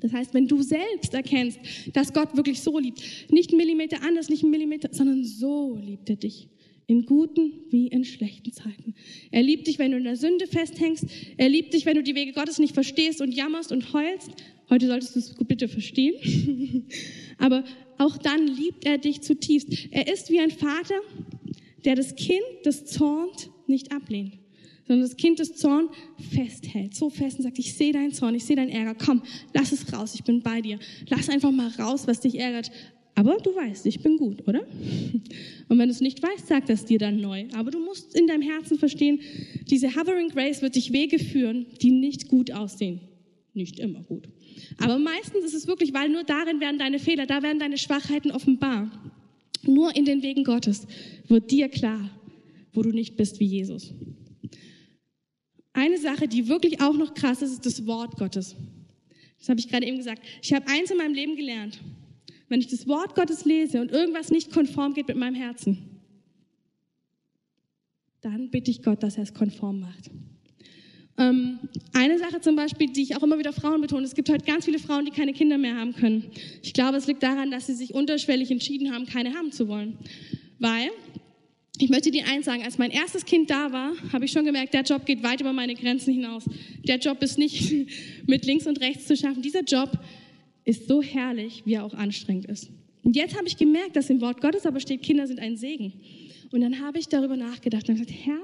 Das heißt, wenn du selbst erkennst, dass Gott wirklich so liebt, nicht einen Millimeter anders, nicht einen Millimeter, sondern so liebt er dich, in guten wie in schlechten Zeiten. Er liebt dich, wenn du in der Sünde festhängst. Er liebt dich, wenn du die Wege Gottes nicht verstehst und jammerst und heulst. Heute solltest du es bitte verstehen. *laughs* Aber auch dann liebt er dich zutiefst. Er ist wie ein Vater, der das Kind des Zorns nicht ablehnt, sondern das Kind des Zorns festhält. So fest und sagt, ich sehe deinen Zorn, ich sehe deinen Ärger. Komm, lass es raus, ich bin bei dir. Lass einfach mal raus, was dich ärgert. Aber du weißt, ich bin gut, oder? *laughs* Und wenn du es nicht weißt, sag das dir dann neu. Aber du musst in deinem Herzen verstehen, diese Hovering Grace wird dich Wege führen, die nicht gut aussehen. Nicht immer gut. Aber meistens ist es wirklich, weil nur darin werden deine Fehler, da werden deine Schwachheiten offenbar. Nur in den Wegen Gottes wird dir klar, wo du nicht bist wie Jesus. Eine Sache, die wirklich auch noch krass ist, ist das Wort Gottes. Das habe ich gerade eben gesagt. Ich habe eins in meinem Leben gelernt. Wenn ich das Wort Gottes lese und irgendwas nicht konform geht mit meinem Herzen, dann bitte ich Gott, dass er es konform macht. Ähm, eine Sache zum Beispiel, die ich auch immer wieder Frauen betone, es gibt heute ganz viele Frauen, die keine Kinder mehr haben können. Ich glaube, es liegt daran, dass sie sich unterschwellig entschieden haben, keine haben zu wollen. Weil, ich möchte dir eins sagen, als mein erstes Kind da war, habe ich schon gemerkt, der Job geht weit über meine Grenzen hinaus. Der Job ist nicht *laughs* mit links und rechts zu schaffen. Dieser Job ist so herrlich, wie er auch anstrengend ist. Und jetzt habe ich gemerkt, dass im Wort Gottes aber steht, Kinder sind ein Segen. Und dann habe ich darüber nachgedacht und gesagt, Herr,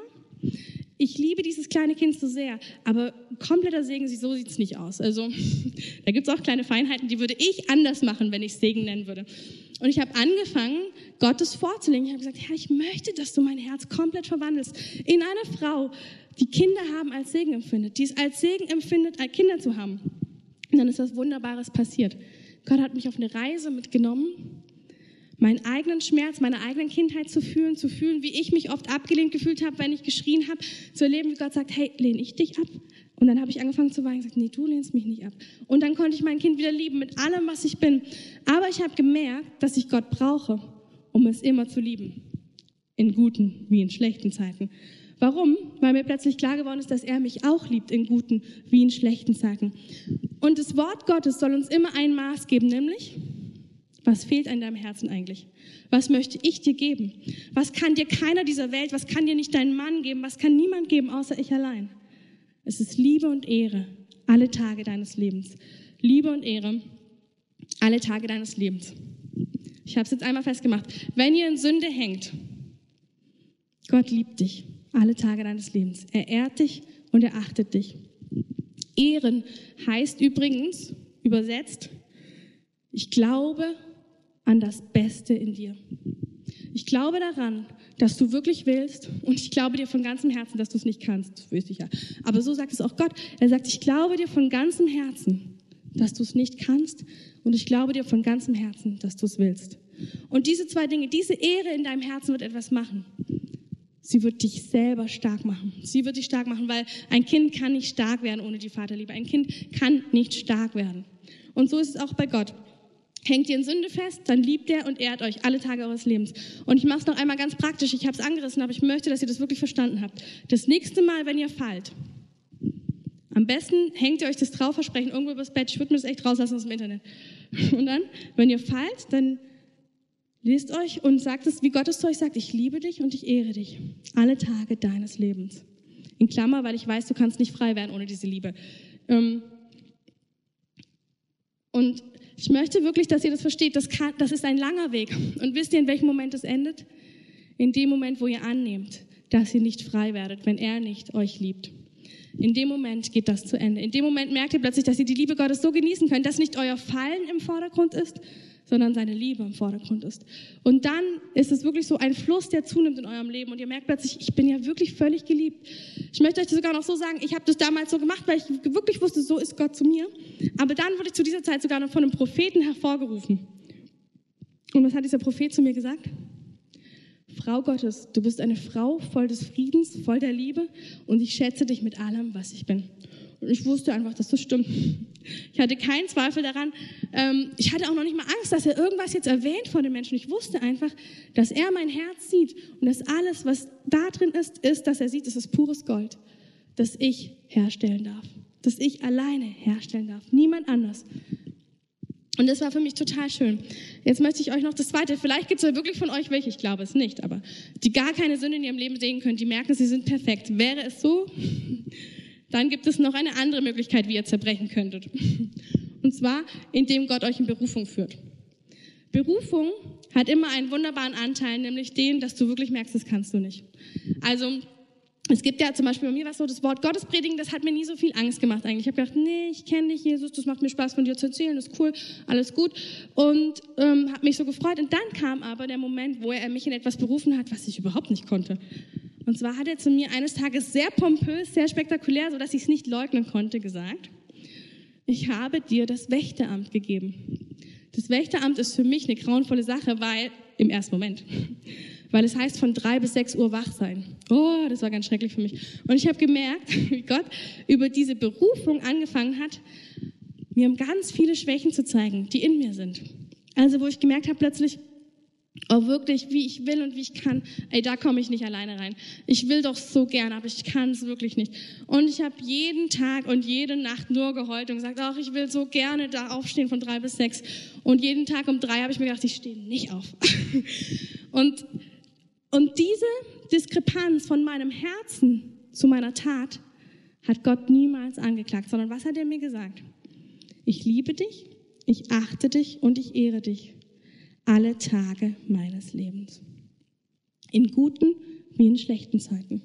ich liebe dieses kleine Kind so sehr, aber kompletter Segen, so sieht es nicht aus. Also *laughs* da gibt es auch kleine Feinheiten, die würde ich anders machen, wenn ich Segen nennen würde. Und ich habe angefangen, Gottes vorzulegen. Ich habe gesagt, Herr, ich möchte, dass du mein Herz komplett verwandelst in eine Frau, die Kinder haben als Segen empfindet, die es als Segen empfindet, Kinder zu haben. Und dann ist was Wunderbares passiert. Gott hat mich auf eine Reise mitgenommen, meinen eigenen Schmerz, meine eigene Kindheit zu fühlen, zu fühlen, wie ich mich oft abgelehnt gefühlt habe, wenn ich geschrien habe, zu erleben, wie Gott sagt, hey, lehne ich dich ab? Und dann habe ich angefangen zu weinen und gesagt, nee, du lehnst mich nicht ab. Und dann konnte ich mein Kind wieder lieben mit allem, was ich bin. Aber ich habe gemerkt, dass ich Gott brauche, um es immer zu lieben. In guten wie in schlechten Zeiten. Warum? Weil mir plötzlich klar geworden ist, dass er mich auch liebt in guten wie in schlechten Zeiten. Und das Wort Gottes soll uns immer ein Maß geben, nämlich, was fehlt an deinem Herzen eigentlich? Was möchte ich dir geben? Was kann dir keiner dieser Welt, was kann dir nicht dein Mann geben, was kann niemand geben, außer ich allein? Es ist Liebe und Ehre alle Tage deines Lebens. Liebe und Ehre alle Tage deines Lebens. Ich habe es jetzt einmal festgemacht. Wenn ihr in Sünde hängt, Gott liebt dich alle Tage deines Lebens. Er ehrt dich und er achtet dich. Ehren heißt übrigens, übersetzt, ich glaube an das Beste in dir. Ich glaube daran, dass du wirklich willst und ich glaube dir von ganzem Herzen, dass du es nicht kannst. Das wüsste. Aber so sagt es auch Gott. Er sagt, ich glaube dir von ganzem Herzen, dass du es nicht kannst und ich glaube dir von ganzem Herzen, dass du es willst. Und diese zwei Dinge, diese Ehre in deinem Herzen wird etwas machen. Sie wird dich selber stark machen. Sie wird dich stark machen, weil ein Kind kann nicht stark werden ohne die Vaterliebe. Ein Kind kann nicht stark werden. Und so ist es auch bei Gott. Hängt ihr in Sünde fest, dann liebt er und ehrt euch alle Tage eures Lebens. Und ich mache es noch einmal ganz praktisch. Ich habe es angerissen, aber ich möchte, dass ihr das wirklich verstanden habt. Das nächste Mal, wenn ihr fallt, am besten hängt ihr euch das Trauversprechen irgendwo übers Bett. Ich würde mir das echt rauslassen aus dem Internet. *laughs* Und dann, wenn ihr fallt, dann lest euch und sagt es, wie Gott es zu euch sagt. Ich liebe dich und ich ehre dich. Alle Tage deines Lebens. In Klammer, weil ich weiß, du kannst nicht frei werden ohne diese Liebe. Ähm, und ich möchte wirklich, dass ihr das versteht. Das, kann, das ist ein langer Weg. Und wisst ihr, in welchem Moment es endet? In dem Moment, wo ihr annehmt, dass ihr nicht frei werdet, wenn er nicht euch liebt. In dem Moment geht das zu Ende. In dem Moment merkt ihr plötzlich, dass ihr die Liebe Gottes so genießen könnt, dass nicht euer Fallen im Vordergrund ist, sondern seine Liebe im Vordergrund ist. Und dann ist es wirklich so ein Fluss, der zunimmt in eurem Leben und ihr merkt plötzlich, ich bin ja wirklich völlig geliebt. Ich möchte euch das sogar noch so sagen, ich habe das damals so gemacht, weil ich wirklich wusste, so ist Gott zu mir. Aber dann wurde ich zu dieser Zeit sogar noch von einem Propheten hervorgerufen. Und was hat dieser Prophet zu mir gesagt? Frau Gottes, du bist eine Frau voll des Friedens, voll der Liebe und ich schätze dich mit allem, was ich bin. Ich wusste einfach, dass das stimmt. Ich hatte keinen Zweifel daran. Ähm, ich hatte auch noch nicht mal Angst, dass er irgendwas jetzt erwähnt von den Menschen. Ich wusste einfach, dass er mein Herz sieht und dass alles, was da drin ist, ist, dass er sieht, es ist pures Gold, das ich herstellen darf. Das ich alleine herstellen darf. Niemand anders. Und das war für mich total schön. Jetzt möchte ich euch noch das Zweite. Vielleicht gibt es ja wirklich von euch welche, ich glaube es nicht, aber die gar keine Sünde in ihrem Leben sehen können, die merken, sie sind perfekt. Wäre es so, dann gibt es noch eine andere Möglichkeit, wie ihr zerbrechen könntet. *laughs* Und zwar, indem Gott euch in Berufung führt. Berufung hat immer einen wunderbaren Anteil, nämlich den, dass du wirklich merkst, das kannst du nicht. Also es gibt ja zum Beispiel bei mir was so, das Wort Gottes predigen, das hat mir nie so viel Angst gemacht eigentlich. Ich habe gedacht, nee, ich kenne dich, Jesus, das macht mir Spaß von dir zu erzählen, das ist cool, alles gut. Und ähm, habe mich so gefreut. Und dann kam aber der Moment, wo er mich in etwas berufen hat, was ich überhaupt nicht konnte. Und zwar hat er zu mir eines Tages sehr pompös, sehr spektakulär, so dass ich es nicht leugnen konnte, gesagt, ich habe dir das Wächteramt gegeben. Das Wächteramt ist für mich eine grauenvolle Sache, weil, im ersten Moment, weil es heißt von drei bis sechs Uhr wach sein. Oh, das war ganz schrecklich für mich. Und ich habe gemerkt, *laughs* wie Gott über diese Berufung angefangen hat, mir ganz viele Schwächen zu zeigen, die in mir sind. Also wo ich gemerkt habe plötzlich, Oh, wirklich, wie ich will und wie ich kann. Ey, da komme ich nicht alleine rein. Ich will doch so gern, aber ich kann es wirklich nicht. Und ich habe jeden Tag und jede Nacht nur geheult und gesagt, ach, ich will so gerne da aufstehen von drei bis sechs. Und jeden Tag um drei habe ich mir gedacht, ich stehe nicht auf. *laughs* und und diese Diskrepanz von meinem Herzen zu meiner Tat hat Gott niemals angeklagt, sondern was hat er mir gesagt? Ich liebe dich, ich achte dich und ich ehre dich alle Tage meines Lebens. In guten wie in schlechten Zeiten.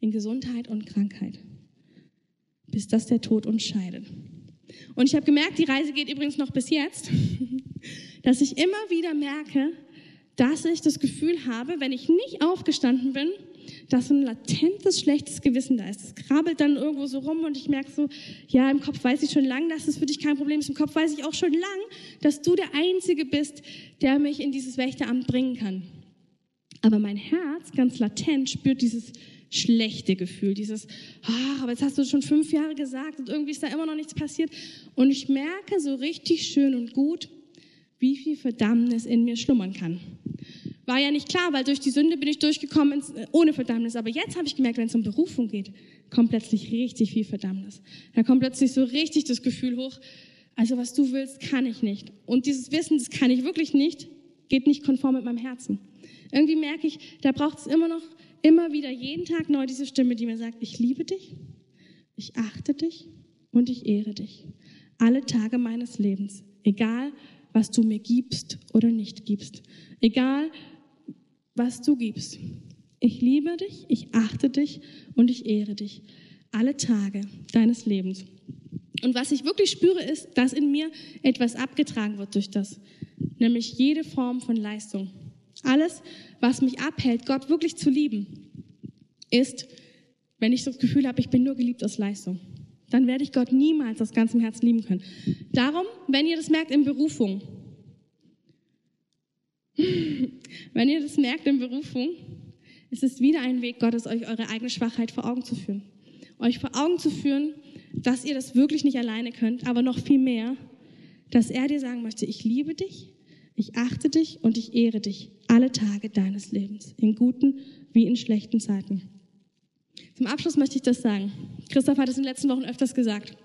In Gesundheit und Krankheit. Bis dass der Tod uns scheidet. Und ich habe gemerkt, die Reise geht übrigens noch bis jetzt, *laughs* dass ich immer wieder merke, dass ich das Gefühl habe, wenn ich nicht aufgestanden bin, dass so ein latentes, schlechtes Gewissen da ist. Es krabbelt dann irgendwo so rum und ich merke so, ja, im Kopf weiß ich schon lang, dass es für dich kein Problem ist. Im Kopf weiß ich auch schon lang, dass du der Einzige bist, der mich in dieses Wächteramt bringen kann. Aber mein Herz, ganz latent, spürt dieses schlechte Gefühl, dieses, ach, aber jetzt hast du schon fünf Jahre gesagt und irgendwie ist da immer noch nichts passiert. Und ich merke so richtig schön und gut, wie viel Verdammnis in mir schlummern kann. War ja nicht klar, weil durch die Sünde bin ich durchgekommen äh, ohne Verdammnis. Aber jetzt habe ich gemerkt, wenn es um Berufung geht, kommt plötzlich richtig viel Verdammnis. Da kommt plötzlich so richtig das Gefühl hoch, also was du willst, kann ich nicht. Und dieses Wissen, das kann ich wirklich nicht, geht nicht konform mit meinem Herzen. Irgendwie merke ich, da braucht es immer noch, immer wieder, jeden Tag neu diese Stimme, die mir sagt, ich liebe dich, ich achte dich und ich ehre dich. Alle Tage meines Lebens. Egal, was du mir gibst oder nicht gibst. Egal, was du gibst. Ich liebe dich, ich achte dich und ich ehre dich. Alle Tage deines Lebens. Und was ich wirklich spüre, ist, dass in mir etwas abgetragen wird durch das. Nämlich jede Form von Leistung. Alles, was mich abhält, Gott wirklich zu lieben, ist, wenn ich das Gefühl habe, ich bin nur geliebt aus Leistung dann werde ich Gott niemals aus ganzem Herzen lieben können. Darum, wenn ihr das merkt in Berufung, wenn ihr das merkt in Berufung, ist es wieder ein Weg Gottes, euch eure eigene Schwachheit vor Augen zu führen. Euch vor Augen zu führen, dass ihr das wirklich nicht alleine könnt, aber noch viel mehr, dass er dir sagen möchte, ich liebe dich, ich achte dich und ich ehre dich alle Tage deines Lebens, in guten wie in schlechten Zeiten. Zum Abschluss möchte ich das sagen. Christoph hat es in den letzten Wochen öfters gesagt.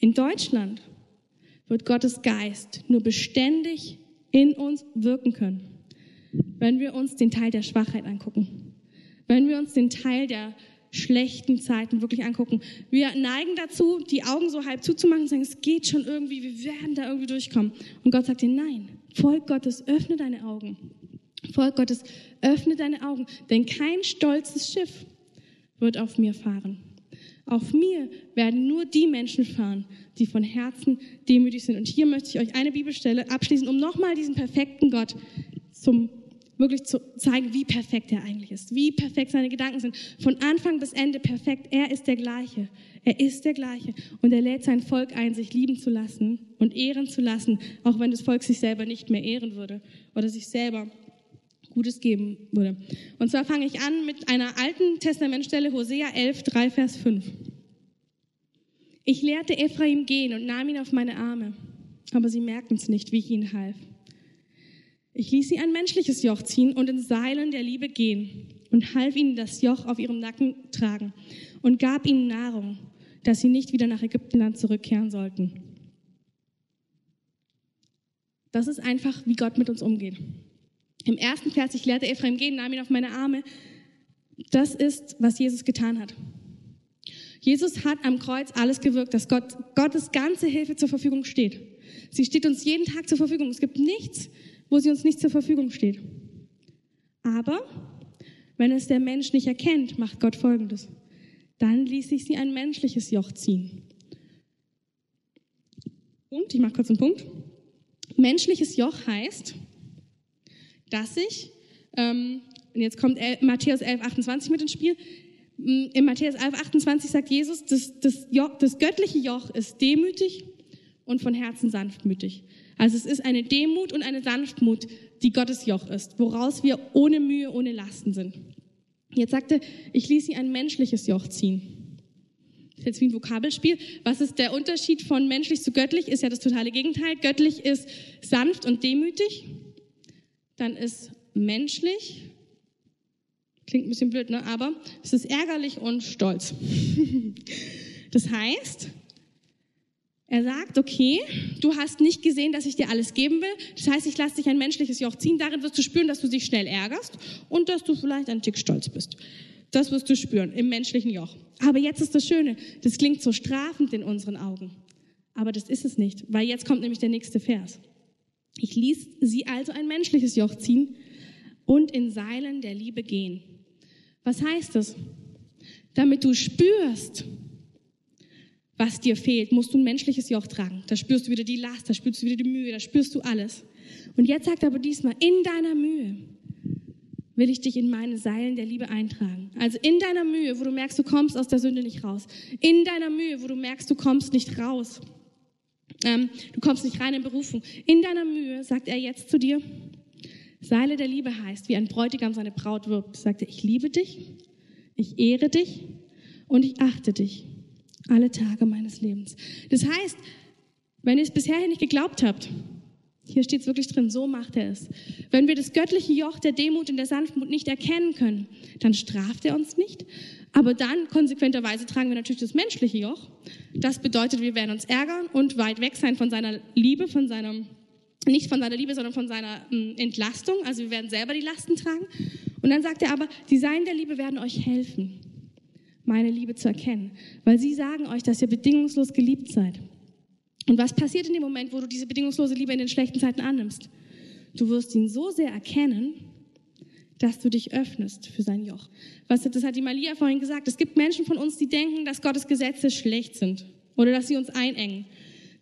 In Deutschland wird Gottes Geist nur beständig in uns wirken können, wenn wir uns den Teil der Schwachheit angucken, wenn wir uns den Teil der schlechten Zeiten wirklich angucken. Wir neigen dazu, die Augen so halb zuzumachen und sagen, es geht schon irgendwie, wir werden da irgendwie durchkommen. Und Gott sagt dir, nein, Volk Gottes, öffne deine Augen. Volk Gottes, öffne deine Augen, denn kein stolzes Schiff wird auf mir fahren. Auf mir werden nur die Menschen fahren, die von Herzen demütig sind. Und hier möchte ich euch eine Bibelstelle abschließen, um nochmal diesen perfekten Gott zum wirklich zu zeigen, wie perfekt er eigentlich ist, wie perfekt seine Gedanken sind. Von Anfang bis Ende perfekt. Er ist der gleiche. Er ist der gleiche. Und er lädt sein Volk ein, sich lieben zu lassen und ehren zu lassen, auch wenn das Volk sich selber nicht mehr ehren würde oder sich selber Gutes geben würde. Und zwar fange ich an mit einer alten Testamentstelle, Hosea 11, 3, Vers 5. Ich lehrte Ephraim gehen und nahm ihn auf meine Arme, aber sie merkten es nicht, wie ich ihnen half. Ich ließ sie ein menschliches Joch ziehen und in Seilen der Liebe gehen und half ihnen das Joch auf ihrem Nacken tragen und gab ihnen Nahrung, dass sie nicht wieder nach Ägyptenland zurückkehren sollten. Das ist einfach, wie Gott mit uns umgeht. Im ersten Vers, ich lehrte Ephraim gehen, nahm ihn auf meine Arme. Das ist, was Jesus getan hat. Jesus hat am Kreuz alles gewirkt, dass Gott, Gottes ganze Hilfe zur Verfügung steht. Sie steht uns jeden Tag zur Verfügung. Es gibt nichts, wo sie uns nicht zur Verfügung steht. Aber wenn es der Mensch nicht erkennt, macht Gott Folgendes. Dann ließ sich sie ein menschliches Joch ziehen. Punkt, ich mache kurz einen Punkt. Menschliches Joch heißt, dass ich, ähm, und jetzt kommt Matthäus 11, 28 mit ins Spiel, mm, in Matthäus 11, 28 sagt Jesus, das, das, Joch, das göttliche Joch ist demütig und von Herzen sanftmütig. Also es ist eine Demut und eine Sanftmut, die Gottes Joch ist, woraus wir ohne Mühe, ohne Lasten sind. Jetzt sagte, ich ließ sie ein menschliches Joch ziehen. Das ist jetzt wie ein Vokabelspiel. Was ist der Unterschied von menschlich zu göttlich? Ist ja das totale Gegenteil. Göttlich ist sanft und demütig dann ist menschlich, klingt ein bisschen blöd, ne? aber es ist ärgerlich und stolz. *laughs* das heißt, er sagt, okay, du hast nicht gesehen, dass ich dir alles geben will. Das heißt, ich lasse dich ein menschliches Joch ziehen. Darin wirst du spüren, dass du dich schnell ärgerst und dass du vielleicht ein Tick stolz bist. Das wirst du spüren im menschlichen Joch. Aber jetzt ist das Schöne, das klingt so strafend in unseren Augen. Aber das ist es nicht, weil jetzt kommt nämlich der nächste Vers. Ich ließ sie also ein menschliches Joch ziehen und in Seilen der Liebe gehen. Was heißt das? Damit du spürst, was dir fehlt, musst du ein menschliches Joch tragen. Da spürst du wieder die Last, da spürst du wieder die Mühe, da spürst du alles. Und jetzt sagt er aber diesmal, in deiner Mühe will ich dich in meine Seilen der Liebe eintragen. Also in deiner Mühe, wo du merkst, du kommst aus der Sünde nicht raus. In deiner Mühe, wo du merkst, du kommst nicht raus ähm, du kommst nicht rein in Berufung. In deiner Mühe sagt er jetzt zu dir, Seile der Liebe heißt, wie ein Bräutigam seine Braut wirbt, sagt er, ich liebe dich, ich ehre dich und ich achte dich alle Tage meines Lebens. Das heißt, wenn ihr es bisher nicht geglaubt habt, hier steht es wirklich drin, so macht er es. Wenn wir das göttliche Joch der Demut und der Sanftmut nicht erkennen können, dann straft er uns nicht. Aber dann, konsequenterweise, tragen wir natürlich das menschliche Joch. Das bedeutet, wir werden uns ärgern und weit weg sein von seiner Liebe, von seinem, nicht von seiner Liebe, sondern von seiner hm, Entlastung. Also wir werden selber die Lasten tragen. Und dann sagt er aber, die Seinen der Liebe werden euch helfen, meine Liebe zu erkennen. Weil sie sagen euch, dass ihr bedingungslos geliebt seid. Und was passiert in dem Moment, wo du diese bedingungslose Liebe in den schlechten Zeiten annimmst? Du wirst ihn so sehr erkennen, dass du dich öffnest für sein Joch. Was, das hat die Malia vorhin gesagt. Es gibt Menschen von uns, die denken, dass Gottes Gesetze schlecht sind oder dass sie uns einengen.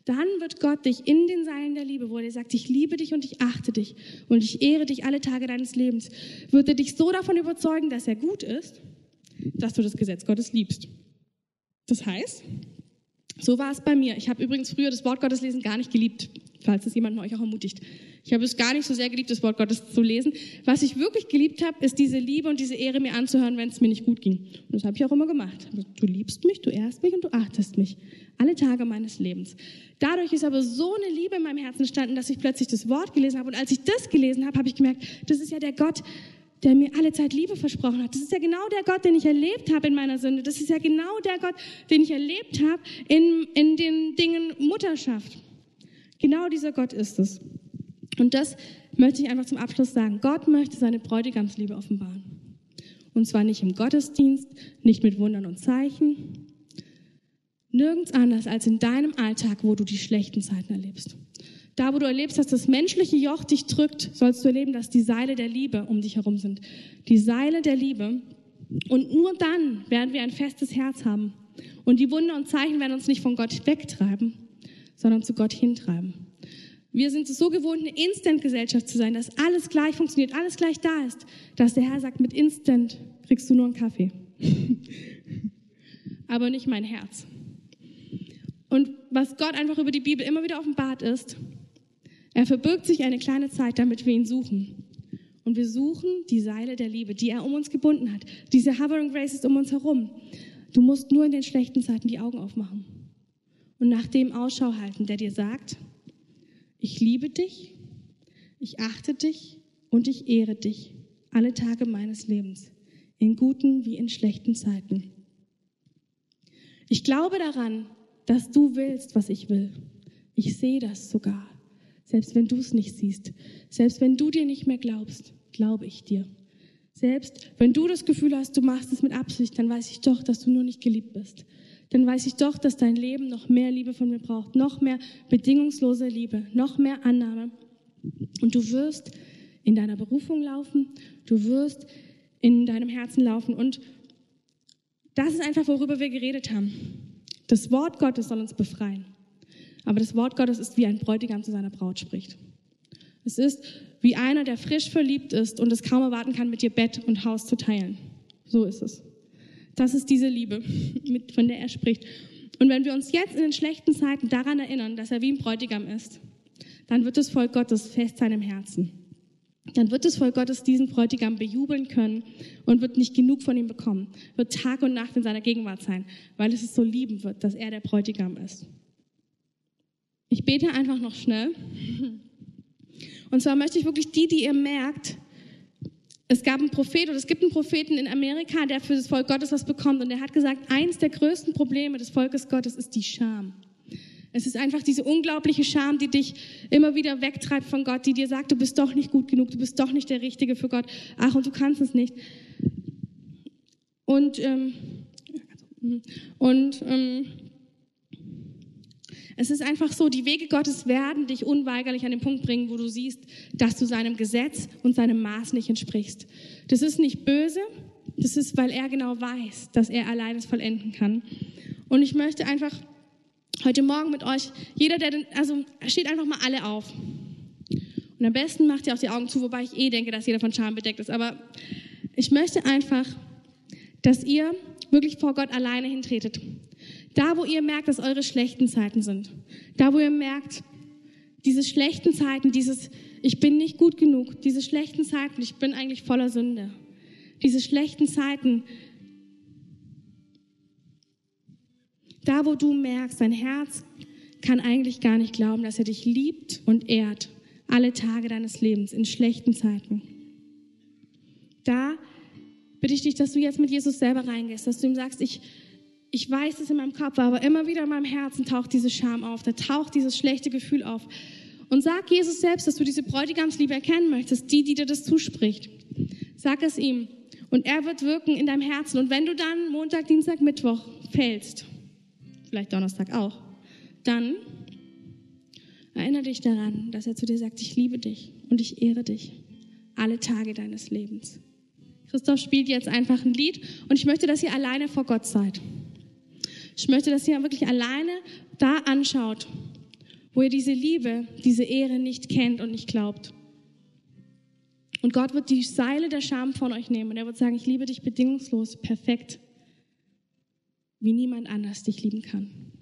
Dann wird Gott dich in den Seilen der Liebe, wo er sagt, ich liebe dich und ich achte dich und ich ehre dich alle Tage deines Lebens, wird er dich so davon überzeugen, dass er gut ist, dass du das Gesetz Gottes liebst. Das heißt, so war es bei mir. Ich habe übrigens früher das Wort Gottes lesen gar nicht geliebt. falls es jemand von euch auch ermutigt. Ich habe es gar nicht so sehr geliebt, das Wort Gottes zu lesen. Was ich wirklich geliebt habe, ist diese Liebe und diese Ehre mir anzuhören, wenn es mir nicht gut ging. Und das habe ich auch immer gemacht. Du liebst mich, du ehrst mich und du achtest mich. Alle Tage meines Lebens. Dadurch ist aber so eine Liebe in meinem Herzen entstanden, dass ich plötzlich das Wort gelesen habe. Und als ich das gelesen habe, habe ich gemerkt, das ist ja der Gott, der mir alle Zeit Liebe versprochen hat. Das ist ja genau der Gott, den ich erlebt habe in meiner Sünde. Das ist ja genau der Gott, den ich erlebt habe in, in den Dingen Mutterschaft. Genau dieser Gott ist es. Und das möchte ich einfach zum Abschluss sagen. Gott möchte seine Bräutigamsliebe offenbaren. Und zwar nicht im Gottesdienst, nicht mit Wundern und Zeichen, nirgends anders als in deinem Alltag, wo du die schlechten Zeiten erlebst. Da, wo du erlebst, dass das menschliche Joch dich drückt, sollst du erleben, dass die Seile der Liebe um dich herum sind. Die Seile der Liebe. Und nur dann werden wir ein festes Herz haben. Und die Wunder und Zeichen werden uns nicht von Gott wegtreiben, sondern zu Gott hintreiben. Wir sind so gewohnt, eine Instant-Gesellschaft zu sein, dass alles gleich funktioniert, alles gleich da ist, dass der Herr sagt, mit Instant kriegst du nur einen Kaffee. *laughs* Aber nicht mein Herz. Und was Gott einfach über die Bibel immer wieder offenbart ist, er verbirgt sich eine kleine Zeit, damit wir ihn suchen. Und wir suchen die Seile der Liebe, die er um uns gebunden hat. Diese Hovering Grace ist um uns herum. Du musst nur in den schlechten Zeiten die Augen aufmachen und nach dem Ausschau halten, der dir sagt, ich liebe dich, ich achte dich und ich ehre dich alle Tage meines Lebens, in guten wie in schlechten Zeiten. Ich glaube daran, dass du willst, was ich will. Ich sehe das sogar. Selbst wenn du es nicht siehst, selbst wenn du dir nicht mehr glaubst, glaube ich dir. Selbst wenn du das Gefühl hast, du machst es mit Absicht, dann weiß ich doch, dass du nur nicht geliebt bist. Dann weiß ich doch, dass dein Leben noch mehr Liebe von mir braucht, noch mehr bedingungslose Liebe, noch mehr Annahme. Und du wirst in deiner Berufung laufen, du wirst in deinem Herzen laufen. Und das ist einfach, worüber wir geredet haben. Das Wort Gottes soll uns befreien. Aber das Wort Gottes ist wie ein Bräutigam zu seiner Braut spricht. Es ist wie einer, der frisch verliebt ist und es kaum erwarten kann, mit dir Bett und Haus zu teilen. So ist es. Das ist diese Liebe, von der er spricht. Und wenn wir uns jetzt in den schlechten Zeiten daran erinnern, dass er wie ein Bräutigam ist, dann wird das Volk Gottes fest sein im Herzen. Dann wird das Volk Gottes diesen Bräutigam bejubeln können und wird nicht genug von ihm bekommen, wird Tag und Nacht in seiner Gegenwart sein, weil es es so lieben wird, dass er der Bräutigam ist. Ich bete einfach noch schnell. Und zwar möchte ich wirklich die, die ihr merkt, es gab einen Prophet oder es gibt einen Propheten in Amerika, der für das Volk Gottes was bekommt. Und der hat gesagt, eins der größten Probleme des Volkes Gottes ist die Scham. Es ist einfach diese unglaubliche Scham, die dich immer wieder wegtreibt von Gott, die dir sagt, du bist doch nicht gut genug, du bist doch nicht der Richtige für Gott. Ach, und du kannst es nicht. Und, ähm, und ähm, es ist einfach so, die Wege Gottes werden dich unweigerlich an den Punkt bringen, wo du siehst, dass du seinem Gesetz und seinem Maß nicht entsprichst. Das ist nicht böse, das ist, weil er genau weiß, dass er allein es vollenden kann. Und ich möchte einfach heute Morgen mit euch, jeder, der, den, also steht einfach mal alle auf. Und am besten macht ihr auch die Augen zu, wobei ich eh denke, dass jeder von Scham bedeckt ist. Aber ich möchte einfach, dass ihr wirklich vor Gott alleine hintretet. Da, wo ihr merkt, dass eure schlechten Zeiten sind. Da, wo ihr merkt, diese schlechten Zeiten, dieses Ich bin nicht gut genug, diese schlechten Zeiten, ich bin eigentlich voller Sünde. Diese schlechten Zeiten, da, wo du merkst, dein Herz kann eigentlich gar nicht glauben, dass er dich liebt und ehrt, alle Tage deines Lebens, in schlechten Zeiten. Da bitte ich dich, dass du jetzt mit Jesus selber reingehst, dass du ihm sagst, ich ich weiß es in meinem Kopf, aber immer wieder in meinem Herzen taucht diese Scham auf, da taucht dieses schlechte Gefühl auf. Und sag Jesus selbst, dass du diese Bräutigamsliebe erkennen möchtest, die, die dir das zuspricht. Sag es ihm. Und er wird wirken in deinem Herzen. Und wenn du dann Montag, Dienstag, Mittwoch fällst, vielleicht Donnerstag auch, dann erinnere dich daran, dass er zu dir sagt, ich liebe dich und ich ehre dich alle Tage deines Lebens. Christoph spielt jetzt einfach ein Lied und ich möchte, dass ihr alleine vor Gott seid. Ich möchte, dass ihr wirklich alleine da anschaut, wo ihr diese Liebe, diese Ehre nicht kennt und nicht glaubt. Und Gott wird die Seile der Scham von euch nehmen und er wird sagen, ich liebe dich bedingungslos, perfekt, wie niemand anders dich lieben kann.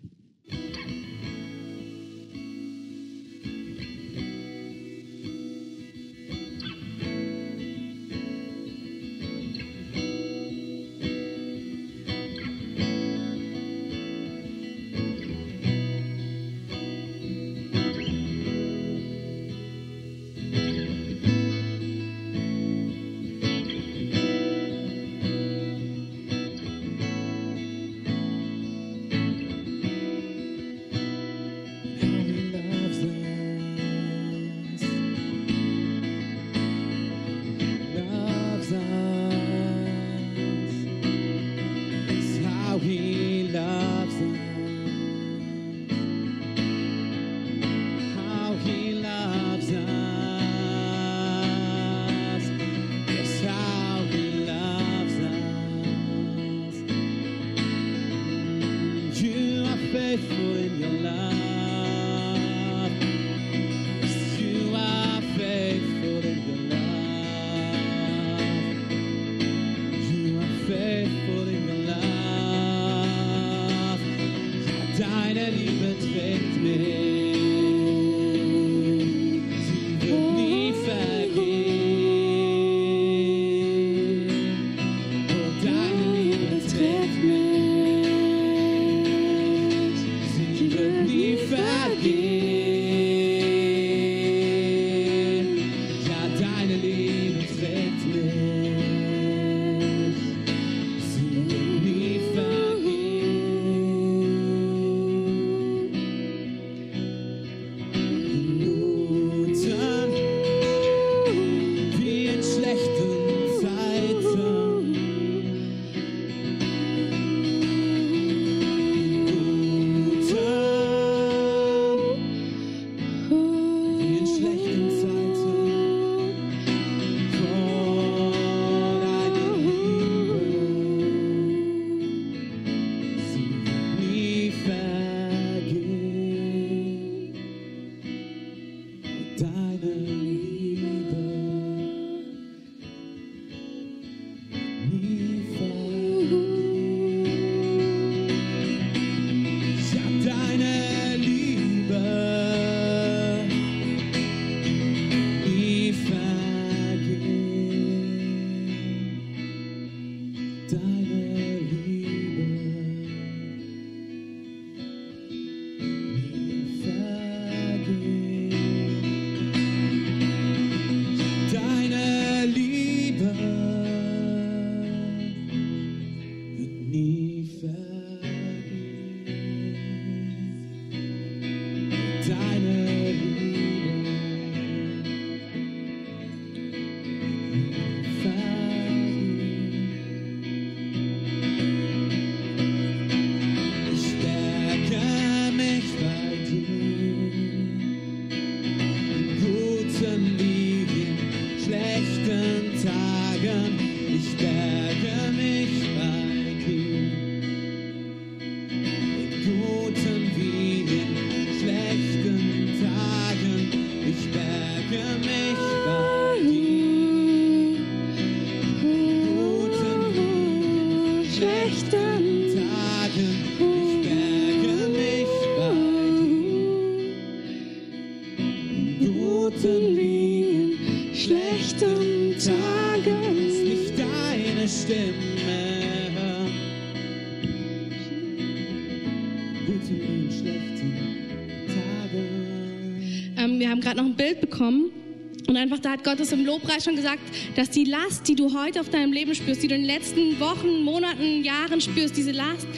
da hat Gott es im Lobpreis schon gesagt, dass die Last, die du heute auf deinem Leben spürst, die du in den letzten Wochen, Monaten, Jahren spürst, diese Last,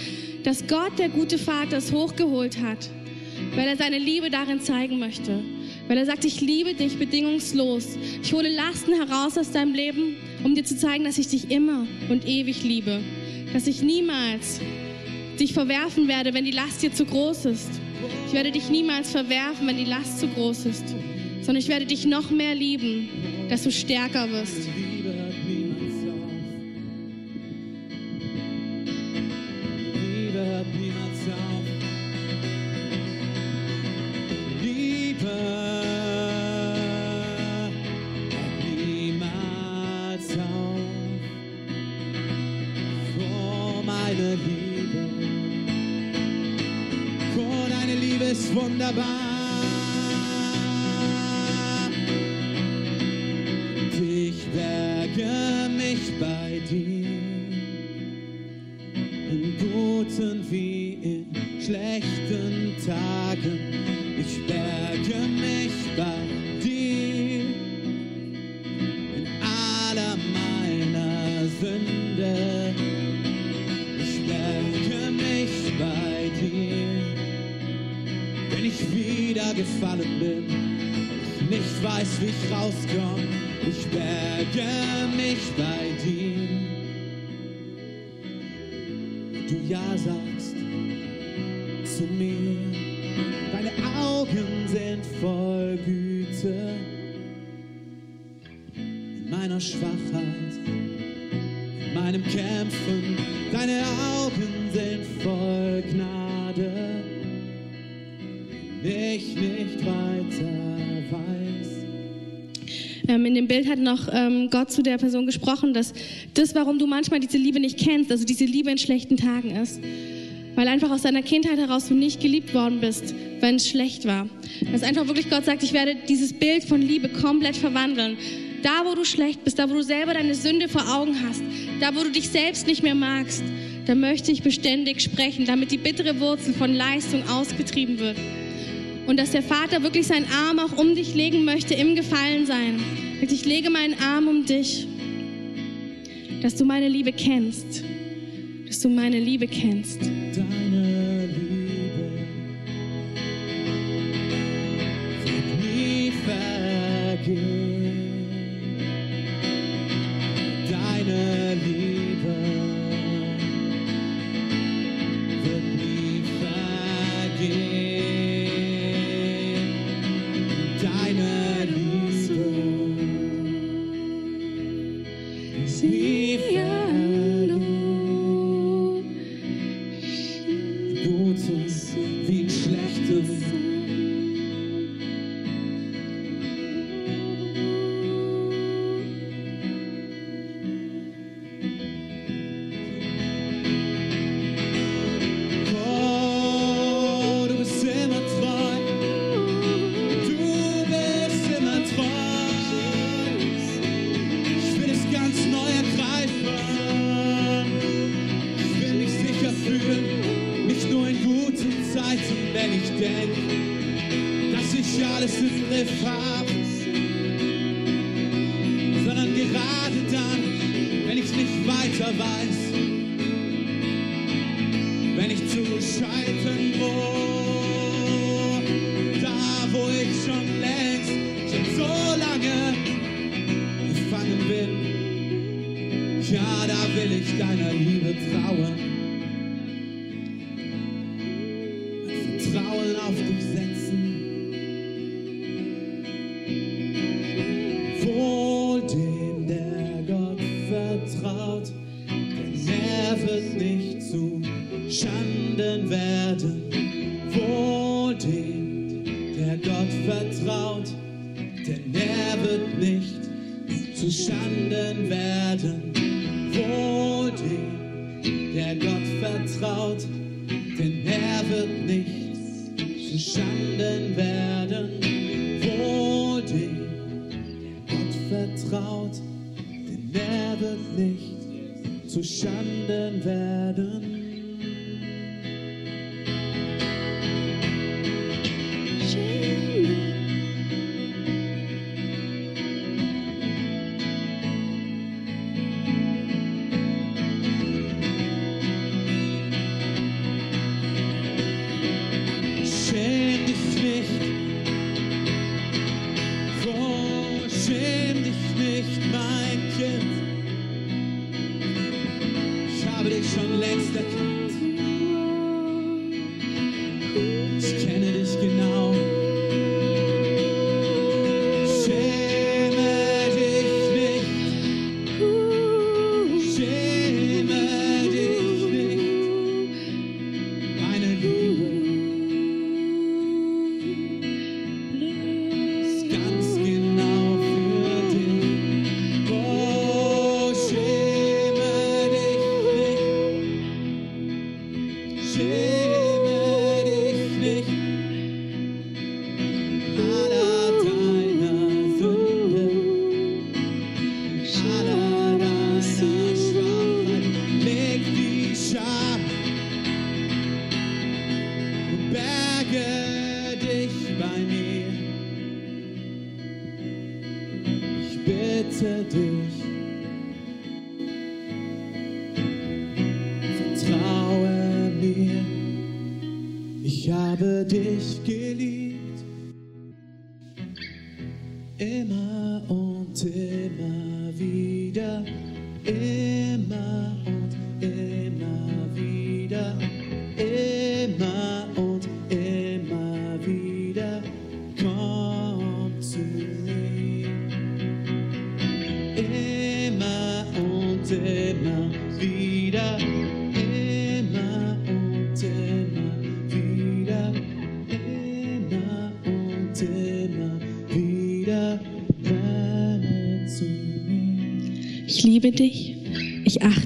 dass Gott, der gute Vater, es hochgeholt hat, weil er seine Liebe darin zeigen möchte. Weil er sagt, ich liebe dich bedingungslos. Ich hole Lasten heraus aus deinem Leben, um dir zu zeigen, dass ich dich immer und ewig liebe. Dass ich niemals dich verwerfen werde, wenn die Last dir zu groß ist. Ich werde dich niemals verwerfen, wenn die Last zu groß ist sondern ich werde dich noch mehr lieben, dass du stärker wirst. Noch ähm, Gott zu der Person gesprochen, dass das, warum du manchmal diese Liebe nicht kennst, also diese Liebe in schlechten Tagen ist. Weil einfach aus deiner Kindheit heraus du nicht geliebt worden bist, wenn es schlecht war. Dass einfach wirklich Gott sagt, ich werde dieses Bild von Liebe komplett verwandeln. Da, wo du schlecht bist, da, wo du selber deine Sünde vor Augen hast, da, wo du dich selbst nicht mehr magst, da möchte ich beständig sprechen, damit die bittere Wurzel von Leistung ausgetrieben wird. Und dass der Vater wirklich seinen Arm auch um dich legen möchte im Gefallensein. Ich lege meinen Arm um dich, dass du meine Liebe kennst. Dass du meine Liebe kennst. Deine Liebe so lange gefangen bin. Ja, da will ich deiner Liebe trauen. Nicht.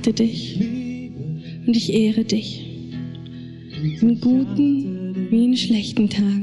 Achte dich und ich ehre dich. In guten wie in schlechten Tagen.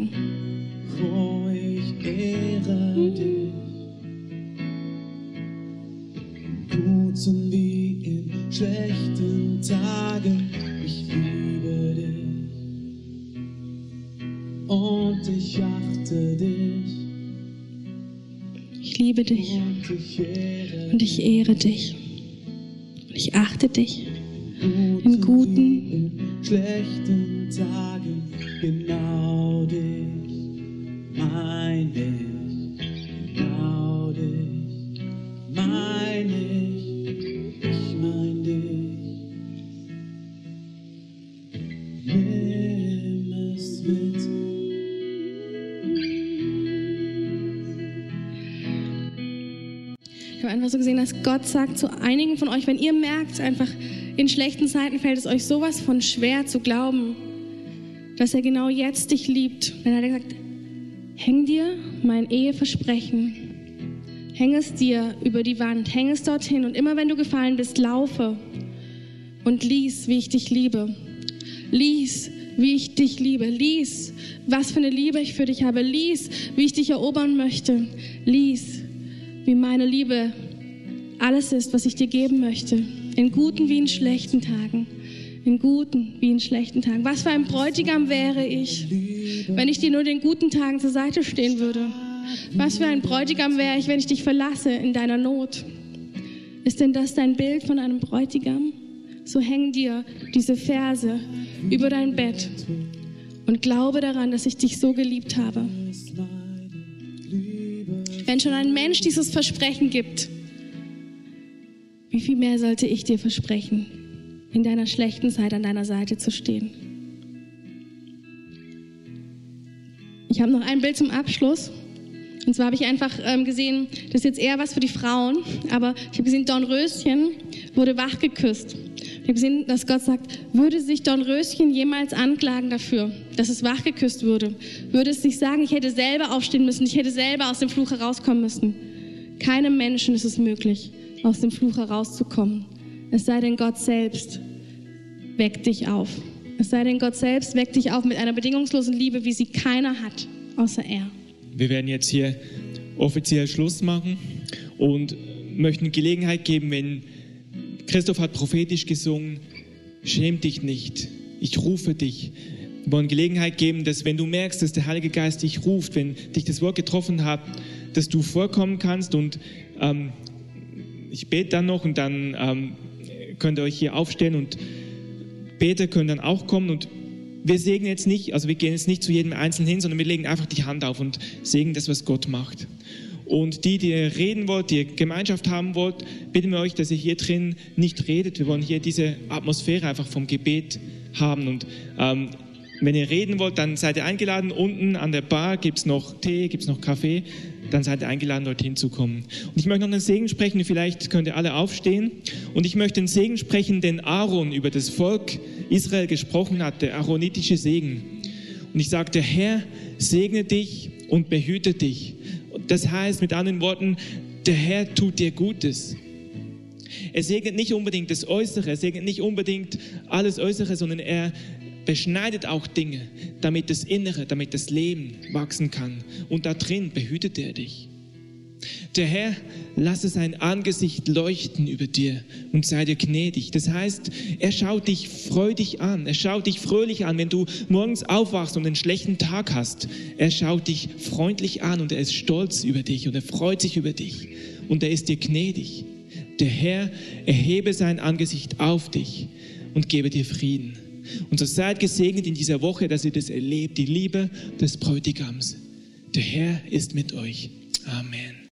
Einfach so gesehen, dass Gott sagt zu einigen von euch, wenn ihr merkt, einfach in schlechten Zeiten fällt es euch sowas von schwer zu glauben, dass er genau jetzt dich liebt. Dann hat er gesagt, häng dir mein Eheversprechen, häng es dir über die Wand, häng es dorthin und immer wenn du gefallen bist, laufe und lies, wie ich dich liebe. Lies, wie ich dich liebe. Lies, was für eine Liebe ich für dich habe. Lies, wie ich dich erobern möchte. Lies, wie meine Liebe alles ist, was ich dir geben möchte. In guten wie in schlechten Tagen. In guten wie in schlechten Tagen. Was für ein Bräutigam wäre ich, wenn ich dir nur den guten Tagen zur Seite stehen würde. Was für ein Bräutigam wäre ich, wenn ich dich verlasse in deiner Not. Ist denn das dein Bild von einem Bräutigam? So häng dir diese Verse über dein Bett und glaube daran, dass ich dich so geliebt habe. Wenn schon ein Mensch dieses Versprechen gibt, wie viel mehr sollte ich dir versprechen, in deiner schlechten Zeit an deiner Seite zu stehen? Ich habe noch ein Bild zum Abschluss. Und zwar habe ich einfach ähm, gesehen, das ist jetzt eher was für die Frauen, aber ich habe gesehen, Dornröschen wurde wach geküsst. Ich habe gesehen, dass Gott sagt, würde sich Dornröschen jemals anklagen dafür, dass es wach geküsst wurde? Würde es sich sagen, ich hätte selber aufstehen müssen, ich hätte selber aus dem Fluch herauskommen müssen? Keinem Menschen ist es möglich, aus dem Fluch herauszukommen. Es sei denn, Gott selbst weckt dich auf. Es sei denn, Gott selbst weckt dich auf mit einer bedingungslosen Liebe, wie sie keiner hat, außer er. Wir werden jetzt hier offiziell Schluss machen und möchten Gelegenheit geben, wenn Christoph hat prophetisch gesungen, schäm dich nicht, ich rufe dich. Wir wollen Gelegenheit geben, dass wenn du merkst, dass der Heilige Geist dich ruft, wenn dich das Wort getroffen hat, dass du vorkommen kannst und ähm, ich bete dann noch und dann ähm, könnt ihr euch hier aufstellen und Beter können dann auch kommen und wir segnen jetzt nicht, also wir gehen jetzt nicht zu jedem Einzelnen hin, sondern wir legen einfach die Hand auf und segnen das, was Gott macht. Und die, die ihr reden wollt, die ihr Gemeinschaft haben wollt, bitten wir euch, dass ihr hier drin nicht redet. Wir wollen hier diese Atmosphäre einfach vom Gebet haben. Und ähm, wenn ihr reden wollt, dann seid ihr eingeladen. Unten an der Bar gibt es noch Tee, gibt es noch Kaffee. Dann seid ihr eingeladen, dorthin zu kommen. Und ich möchte noch einen Segen sprechen. Vielleicht könnt ihr alle aufstehen. Und ich möchte einen Segen sprechen, den Aaron über das Volk Israel gesprochen hat, der aaronitische Segen. Und ich sage, der Herr segne dich und behüte dich. Das heißt mit anderen Worten, der Herr tut dir Gutes. Er segnet nicht unbedingt das Äußere, er segnet nicht unbedingt alles Äußere, sondern er beschneidet auch Dinge, damit das Innere, damit das Leben wachsen kann. Und da drin behütet er dich. Der Herr lasse sein Angesicht leuchten über dir und sei dir gnädig. Das heißt, er schaut dich freudig an, er schaut dich fröhlich an, wenn du morgens aufwachst und einen schlechten Tag hast. Er schaut dich freundlich an und er ist stolz über dich und er freut sich über dich und er ist dir gnädig. Der Herr erhebe sein Angesicht auf dich und gebe dir Frieden. Und so seid gesegnet in dieser Woche, dass ihr das erlebt, die Liebe des Bräutigams. Der Herr ist mit euch. Amen.